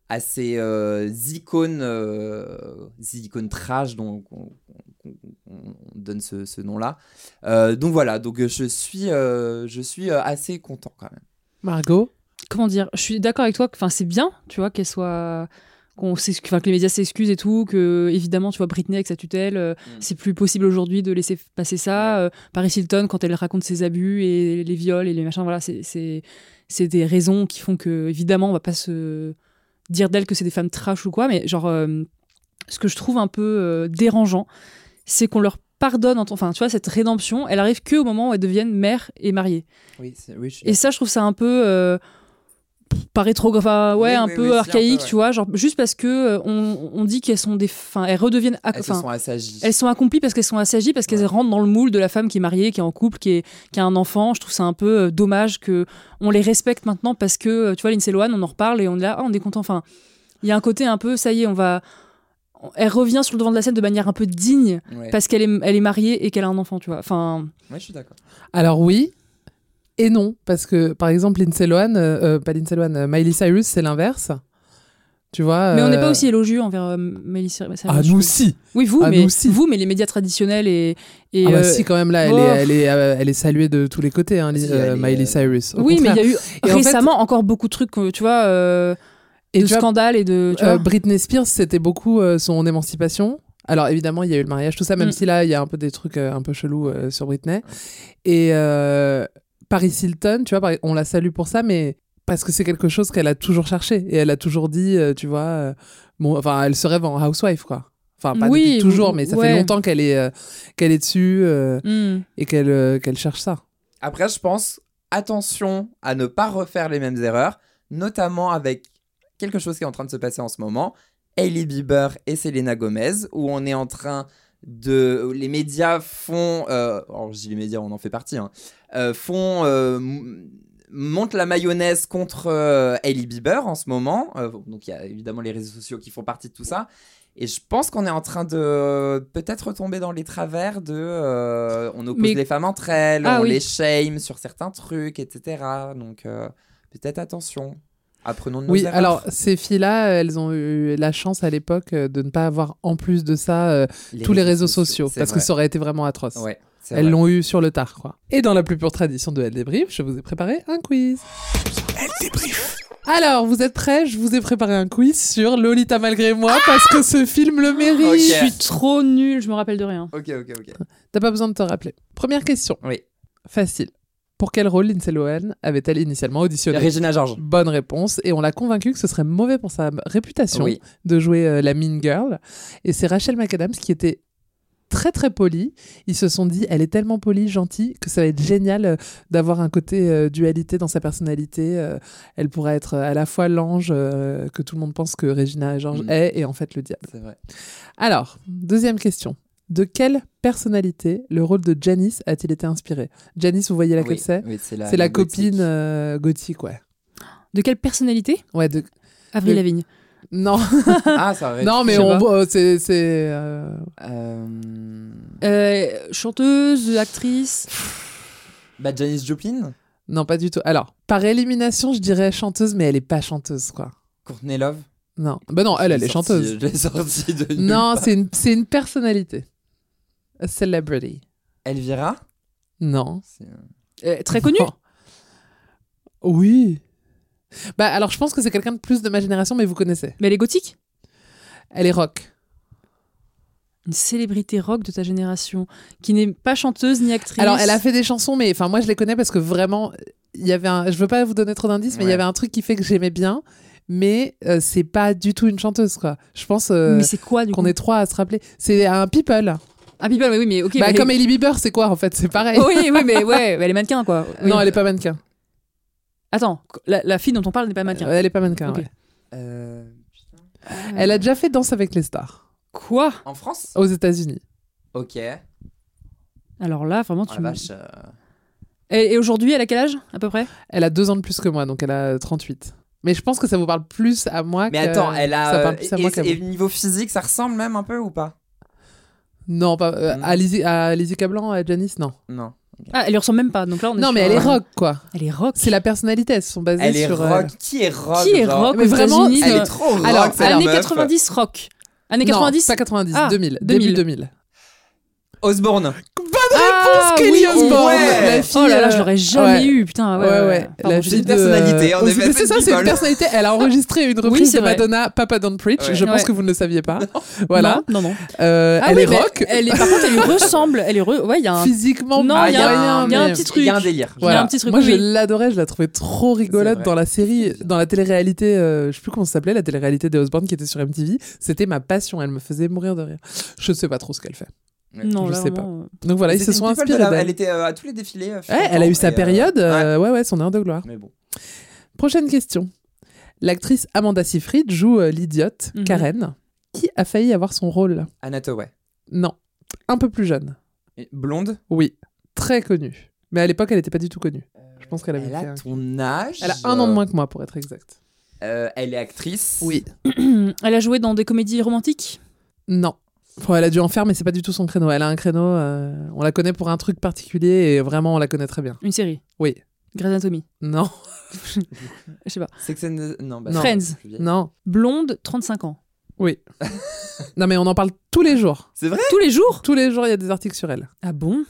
à ces euh, icônes, euh, ces icônes trash dont on, on- on- on donne ce, ce nom-là. Euh, donc voilà, donc euh, je suis, euh, je suis euh, assez content quand même. Margot? Comment dire? Je suis d'accord avec toi. que- Enfin, c'est bien, tu vois, qu'elle soit qu'on enfin, que les médias s'excusent et tout, que évidemment, tu vois, Britney avec sa tutelle, euh, c'est plus possible aujourd'hui de laisser passer ça. Euh, Paris Hilton, quand elle raconte ses abus et les viols et les machins, voilà, c'est- des raisons qui font que, évidemment, on va pas se dire d'elles que c'est des femmes trash ou quoi, mais genre, euh, ce que je trouve un peu dérangeant, c'est qu'on leur pardonne, en- enfin, tu vois, cette rédemption, elle arrive que au moment où elles deviennent mères et mariées. Oui, je Et ça, je trouve ça un peu. Pas rétro, enfin, ouais, Oui, un oui, peu oui, si, un archaïque, peu, ouais. tu vois, genre juste parce que euh, on, on dit qu'elles sont des, enfin, elles redeviennent, Elles sont assagies. elles sont accomplies parce qu'elles sont assagies, parce qu'elles rentrent dans le moule de la femme qui est mariée, qui est en couple, qui, est, qui a un enfant. Je trouve ça un peu euh, dommage que on les respecte maintenant parce que, euh, tu vois, Lindsay Lohan, on en reparle et on est là, ah, on est content. Enfin, il y a un côté un peu, ça y est, on va, elle revient sur le devant de la scène de manière un peu digne Ouais. parce qu'elle est, elle est mariée et qu'elle a un enfant, tu vois. Enfin, Ouais, je suis d'accord. Alors oui et non, parce que par exemple, Lindsay Lohan, euh, euh, pas Lindsay Lohan, euh, Miley Cyrus, c'est l'inverse. Tu vois mais on n'est pas aussi élogieux envers euh, Miley Cyrus. Ah, nous aussi Oui, vous, Ah, mais nous aussi. vous, mais les médias traditionnels et. et ah bah euh, si quand même là, elle, oh. est, elle, est, elle est saluée de tous les côtés, hein, Si, euh, Miley Cyrus. Au Oui, mais il y a eu Et en fait- récemment encore beaucoup de trucs, tu vois, euh, Et de tu vois, scandales et de. Tu Euh, vois. Britney Spears, c'était beaucoup euh, son émancipation. Alors évidemment, il y a eu le mariage, tout ça, même Mm. si là, il y a un peu des trucs euh, un peu chelous euh, sur Britney. Et euh, Paris Hilton, tu vois, on la salue pour ça, mais parce que c'est quelque chose qu'elle a toujours cherché. Et elle a toujours dit, euh, tu vois, euh, bon, enfin, elle se rêve en housewife, quoi. Enfin, pas Oui, depuis toujours, ou- mais ça ouais. fait longtemps qu'elle est, euh, qu'elle est dessus euh, Hmm. et qu'elle euh, qu'elle cherche ça. Après, je pense, attention à ne pas refaire les mêmes erreurs, notamment avec quelque chose qui est en train de se passer en ce moment, Hailey Bieber et Selena Gomez, où on est en train de... Les médias font... Euh... Alors, je dis les médias, on en fait partie, hein, euh, font... euh, m- montent la mayonnaise contre euh, Hailey Bieber en ce moment. Euh, donc, il y a évidemment les réseaux sociaux qui font partie de tout ça. Et je pense qu'on est en train de peut-être retomber dans les travers de euh, on oppose Mais- les femmes entre elles, Ah on oui. les shame sur certains trucs, etc. Donc euh, peut-être attention. Apprenons de nos Oui, erreurs. alors ces filles-là, elles ont eu la chance à l'époque euh, de ne pas avoir en plus de ça euh, Les tous les réseaux sociaux, parce que ça aurait été vraiment atroce. Ouais, Elles l'ont eu sur le tard, quoi. Et dans la plus pure tradition de Elle débrief, je vous ai préparé un quiz. Elle débrief. Alors, vous êtes prêts? Je vous ai préparé un quiz sur Lolita malgré moi parce que ce film le mérite. Je suis trop nulle, je me rappelle de rien. Ok, ok, ok. T'as pas besoin de te rappeler. Première question. Oui. Facile. Pour quel rôle Lindsay Lohan avait-elle initialement auditionné? Regina George. Bonne réponse. Et on l'a convaincu que ce serait mauvais pour sa réputation Oui. de jouer euh, la Mean Girl. Et c'est Rachel McAdams qui était très très polie. Ils se sont dit, elle est tellement polie, gentille, que ça va être génial euh, d'avoir un côté euh, dualité dans sa personnalité. Euh, elle pourrait être à la fois l'ange euh, que tout le monde pense que Regina George Mm. est et en fait le diable. C'est vrai. Alors, deuxième question. De quelle personnalité le rôle de Janice a-t-il été inspiré? Janice, vous voyez laquelle Oui, c'est? oui, c'est la, C'est la gothique. copine euh, gothique, ouais. De quelle personnalité? Ouais, de... Avril De- Lavigne. Non, Ah, ça aurait non, mais on voit, c'est, c'est, euh, Euh... Euh, chanteuse, actrice. Bah, Janis Joplin non, pas du tout. Alors, par élimination, je dirais chanteuse, mais elle est pas chanteuse, quoi. Courtney Love Non, bah non, elle, elle est sorti- chanteuse. Je l'ai sorti de Non, c'est une, c'est une personnalité. A celebrity. Elvira? Non. Euh, Euh, très connue? Oui. Bah alors, je pense que c'est quelqu'un de plus de ma génération, mais vous connaissez. Mais elle est gothique? Elle est rock. Une célébrité rock de ta génération qui n'est pas chanteuse ni actrice. Alors, elle a fait des chansons, mais enfin, moi, je les connais parce que vraiment, il y avait un. Je veux pas vous donner trop d'indices, mais il y avait un truc qui fait que j'aimais bien, mais euh, c'est pas du tout une chanteuse, quoi. Je pense euh, Mais c'est quoi du coup qu'on est trois à se rappeler. C'est un people. Ah, people, oui, oui, mais ok. bah, mais- comme Ellie Bieber, c'est quoi en fait? C'est pareil. oui, oui, mais ouais, elle est mannequin quoi. Oui. Non, elle est pas mannequin. Attends, la, la fille dont on parle n'est pas mannequin. Euh, Elle est pas mannequin. Ouais. euh, Elle a déjà fait Danse avec les stars Quoi? En France? Aux États-Unis. Ok. Alors là, vraiment, Oh tu la me- vache. euh, Et, et aujourd'hui, elle a quel âge à peu près? Elle a deux ans de plus que moi, donc elle a 38. Mais je pense que ça vous parle plus à moi Mais que- attends, elle a. Ça parle plus à et, moi qu'à et vous. niveau physique, ça ressemble même un peu ou pas? Non, pas, euh, à, Lizzie, à Lizzie Cablan, à Janice, non. Non. Ah, elle lui ressemble même pas. Donc là, on est Non, sur mais elle est un- rock, quoi. Elle est rock. C'est la personnalité, elles se sont basées Elle est sur. rock. euh, Qui est rock Qui est rock Mais vraiment, Elle de- est trop rock. Alors, Années meuf. 90 rock. Années non, 90 pas 90, Ah, 2000, 2000. début 2000. Osborne. Ah, Kelly oui, Osbourne, ouais. la fille. Oh là là, je l'aurais jamais ouais. eu, putain. Ouais, Ouais, ouais. Pardon, La fille une de- personnalité, en effet, mais c'est ça, c'est une personnalité. Elle a enregistré une Oui, reprise c'est de. Madonna, Papa Don't Preach. Ouais. Je pense Ouais. que vous ne le saviez pas. Voilà. Non, non, non. Euh, Ah elle oui, est rock. Elle est, par contre, elle lui ressemble. Elle est re- Ouais, il y a un. Physiquement, Non, Ah, il y a un- il y a un mais- petit Il y a un truc. délire. Il y a un petit truc, Moi, oui, je oui. l'adorais, je la trouvais trop rigolote dans la série, dans la télé-réalité, euh, je sais plus comment ça s'appelait, la télé-réalité des Osborne qui était sur MTV. C'était ma passion, elle me faisait mourir de rire. Je sais pas trop ce qu'elle fait. Non, je là, sais vraiment, Donc voilà, ils se sont inspirés la-. Elle était euh, à tous les défilés. euh, Ouais, elle a eu sa euh, période, ouais. euh, ouais, ouais, son heure de gloire. Mais bon. Prochaine question. L'actrice Amanda Seyfried joue euh, l'idiote Mhm. Karen, qui a failli avoir son rôle? Anna Thaouet. Non, un peu plus jeune. Et Blonde? Oui, très connue. Mais à l'époque, elle n'était pas du tout connue. Je pense qu'elle avait Elle a un- ton âge? Elle a un an de moins que moi, pour être exact. Euh, elle est actrice? Oui. Elle a joué dans des comédies romantiques? Non. Bon, elle a dû en faire, mais c'est pas du tout son créneau. Elle a un créneau, euh, on la connaît pour un truc particulier et vraiment on la connaît très bien. Une série. Oui. Grey's Anatomy. Non. Je sais pas. Sex and Non, bah, Non. Friends. Non. Blonde, 35 ans. Oui. non, mais on en parle tous les jours. C'est vrai? Tous les jours? Tous les jours, il y a des articles sur elle. Ah bon?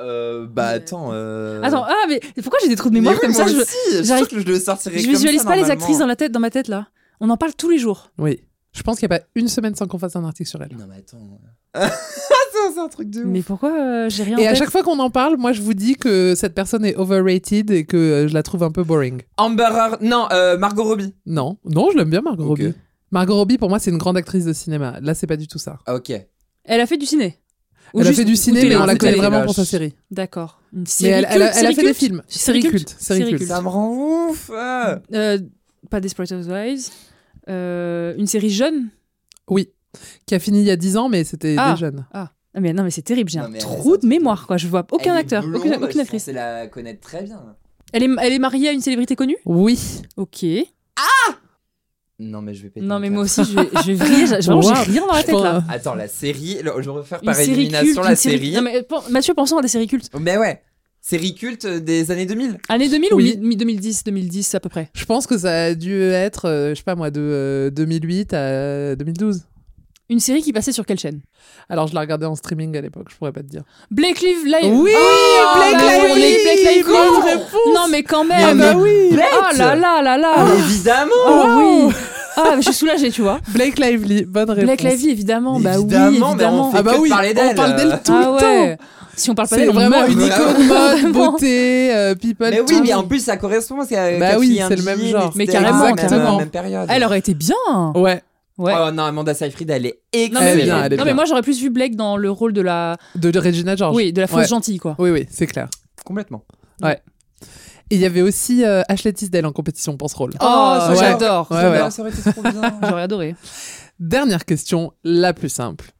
Euh, bah attends. euh, Attends, ah mais pourquoi j'ai des trous de Mais mémoire oui, comme moi ça je, aussi, je suis j'arrive- sûr que je le sortirais je comme visualise ça, pas les actrices dans la tête, dans ma tête là. On en parle tous les jours. Oui. Je pense qu'il n'y a pas une semaine sans qu'on fasse un article sur elle. Non, mais attends. Ça, c'est un truc de ouf. Mais pourquoi euh, j'ai rien en Et à tête chaque fois qu'on en parle, moi je vous dis que cette personne est overrated et que euh, je la trouve un peu boring. Amber Heard- Non, euh, Margot Robbie. Non, non, je l'aime bien Margot Ok. Robbie. Margot Robbie pour moi c'est une grande actrice de cinéma. Là c'est pas du tout ça. Ah, ok. Elle a fait du ciné. Ou Elle a juste- fait du ou ciné télé, mais on la ou connaît télé. vraiment pour sa série. D'accord. Une Mais série elle, elle a, culte, elle a série fait des culte films. Série culte. Série Série culte. culte. Ça me rend ouf. ah. Euh, pas Desperate Housewives. Euh, une série jeune? Oui. Qui a fini il y a 10 ans mais c'était Ah. des jeunes. Ah. Ah, mais non mais c'est terrible, j'ai un mais trou de mémoire quoi. Je vois aucun Elle acteur, blonde, aucune, je aucune actrice. pensais la connaître très bien. Elle est, elle est mariée à une célébrité connue? Oui. Ok. Non, mais je vais péter. Non mais moi aussi je vais, je vais vriller. j'ai- Wow. rien dans la Je tête là. Attends, la série, je vais refaire Une par série élimination culte, la série- série. Non, mais, Mathieu, pensons à des séries cultes. Mais ouais, série culte des années 2000. Années 2000 Oui. ou mi- mi- 2010, 2010 à peu près? Je pense que ça a dû être, euh, je sais pas moi, de euh, 2008 à 2012. Une série qui passait sur quelle chaîne? Alors je la regardais en streaming à l'époque, je pourrais pas te dire. Blake Lively. Live. Oui, Ah, Blake oui, Lively, Blake bonne réponse. Non mais quand Ah même. bah oui. Oh là là là là. Mais évidemment Oh oui. Ah, je suis soulagée, tu vois. Blake Lively, bonne réponse. Blake Lively, évidemment. Bah oui, Évidemment, mais on fait Ah bah que oui, parler on parle d'elle tout ah le ouais. temps. Si on parle pas d'elle, on vraiment meurt. une icône mode, beauté, euh, people. Mais oui, tout. mais en plus ça correspond parce qu'elle Bah oui, c'est le même genre. Mais carrément, exactement même période. Elle aurait été bien. Ouais, Ouais. Oh non, Amanda Seyfried, elle est non, mais, elle est oui. bien, elle est non, mais moi j'aurais plus vu Blake dans le rôle de la, de Regina George. oui, de la fausse Ouais. gentille quoi. Oui, oui, c'est clair. complètement. Ouais. Et il y avait aussi euh, Ashley Tisdale en compétition pour ce rôle. Oh, ça, ouais. j'adore. Ouais, ouais. Ça aurait été trop bien. J'aurais adoré. Dernière question, la plus simple.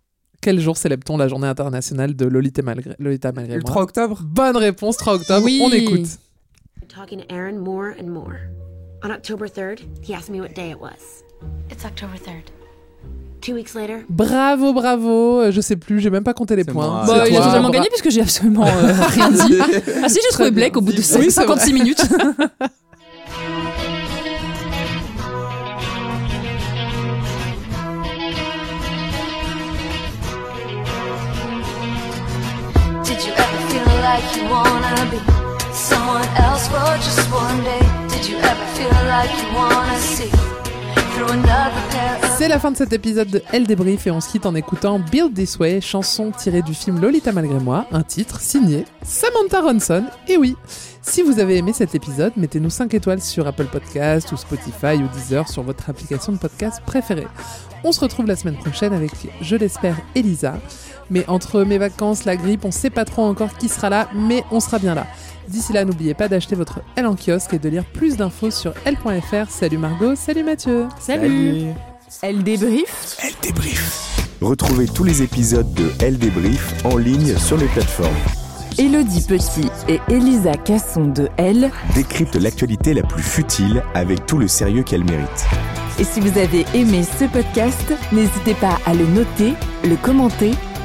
Quel jour célèbre-t-on la journée internationale de Lolita malgré, Lolita malgré Le moi 3 octobre Bonne réponse, 3 octobre. Oui. On écoute. talking to Aaron more and more. On October 3rd, he asked me what day it was. It's October 3rd. Two weeks later, Bravo, bravo. Euh, Je sais plus, j'ai même pas compté les points. Bah, il a totalement gagné puisque j'ai absolument euh, rien dit. Ah si, j'ai trouvé Blake au bout de dit. Oui, c'est 56 minutes. Did you ever feel like you wanna be someone else for just one day? Did you ever feel like you wanna see? C'est la fin de cet épisode de Elle débrief et on se quitte en écoutant Build This Way, chanson tirée du film Lolita malgré moi, un titre signé Samantha Ronson. Et oui, si vous avez aimé cet épisode, mettez-nous 5 étoiles sur Apple Podcast ou Spotify ou Deezer sur votre application de podcast préférée. On se retrouve la semaine prochaine avec, je l'espère, Elisa. Mais entre mes vacances, la grippe, on sait pas trop encore qui sera là, mais on sera bien là. D'ici là, n'oubliez pas d'acheter votre L en kiosque et de lire plus d'infos sur L.fr. Salut Margot, salut Mathieu. Salut. Elle débrief. Elle débrief. Retrouvez tous les épisodes de Elle débrief en ligne sur les plateformes. Élodie Petit et Elisa Casson de Elle. Décrypte l'actualité la plus futile avec tout le sérieux qu'elle mérite. Et si vous avez aimé ce podcast, n'hésitez pas à le noter, le commenter,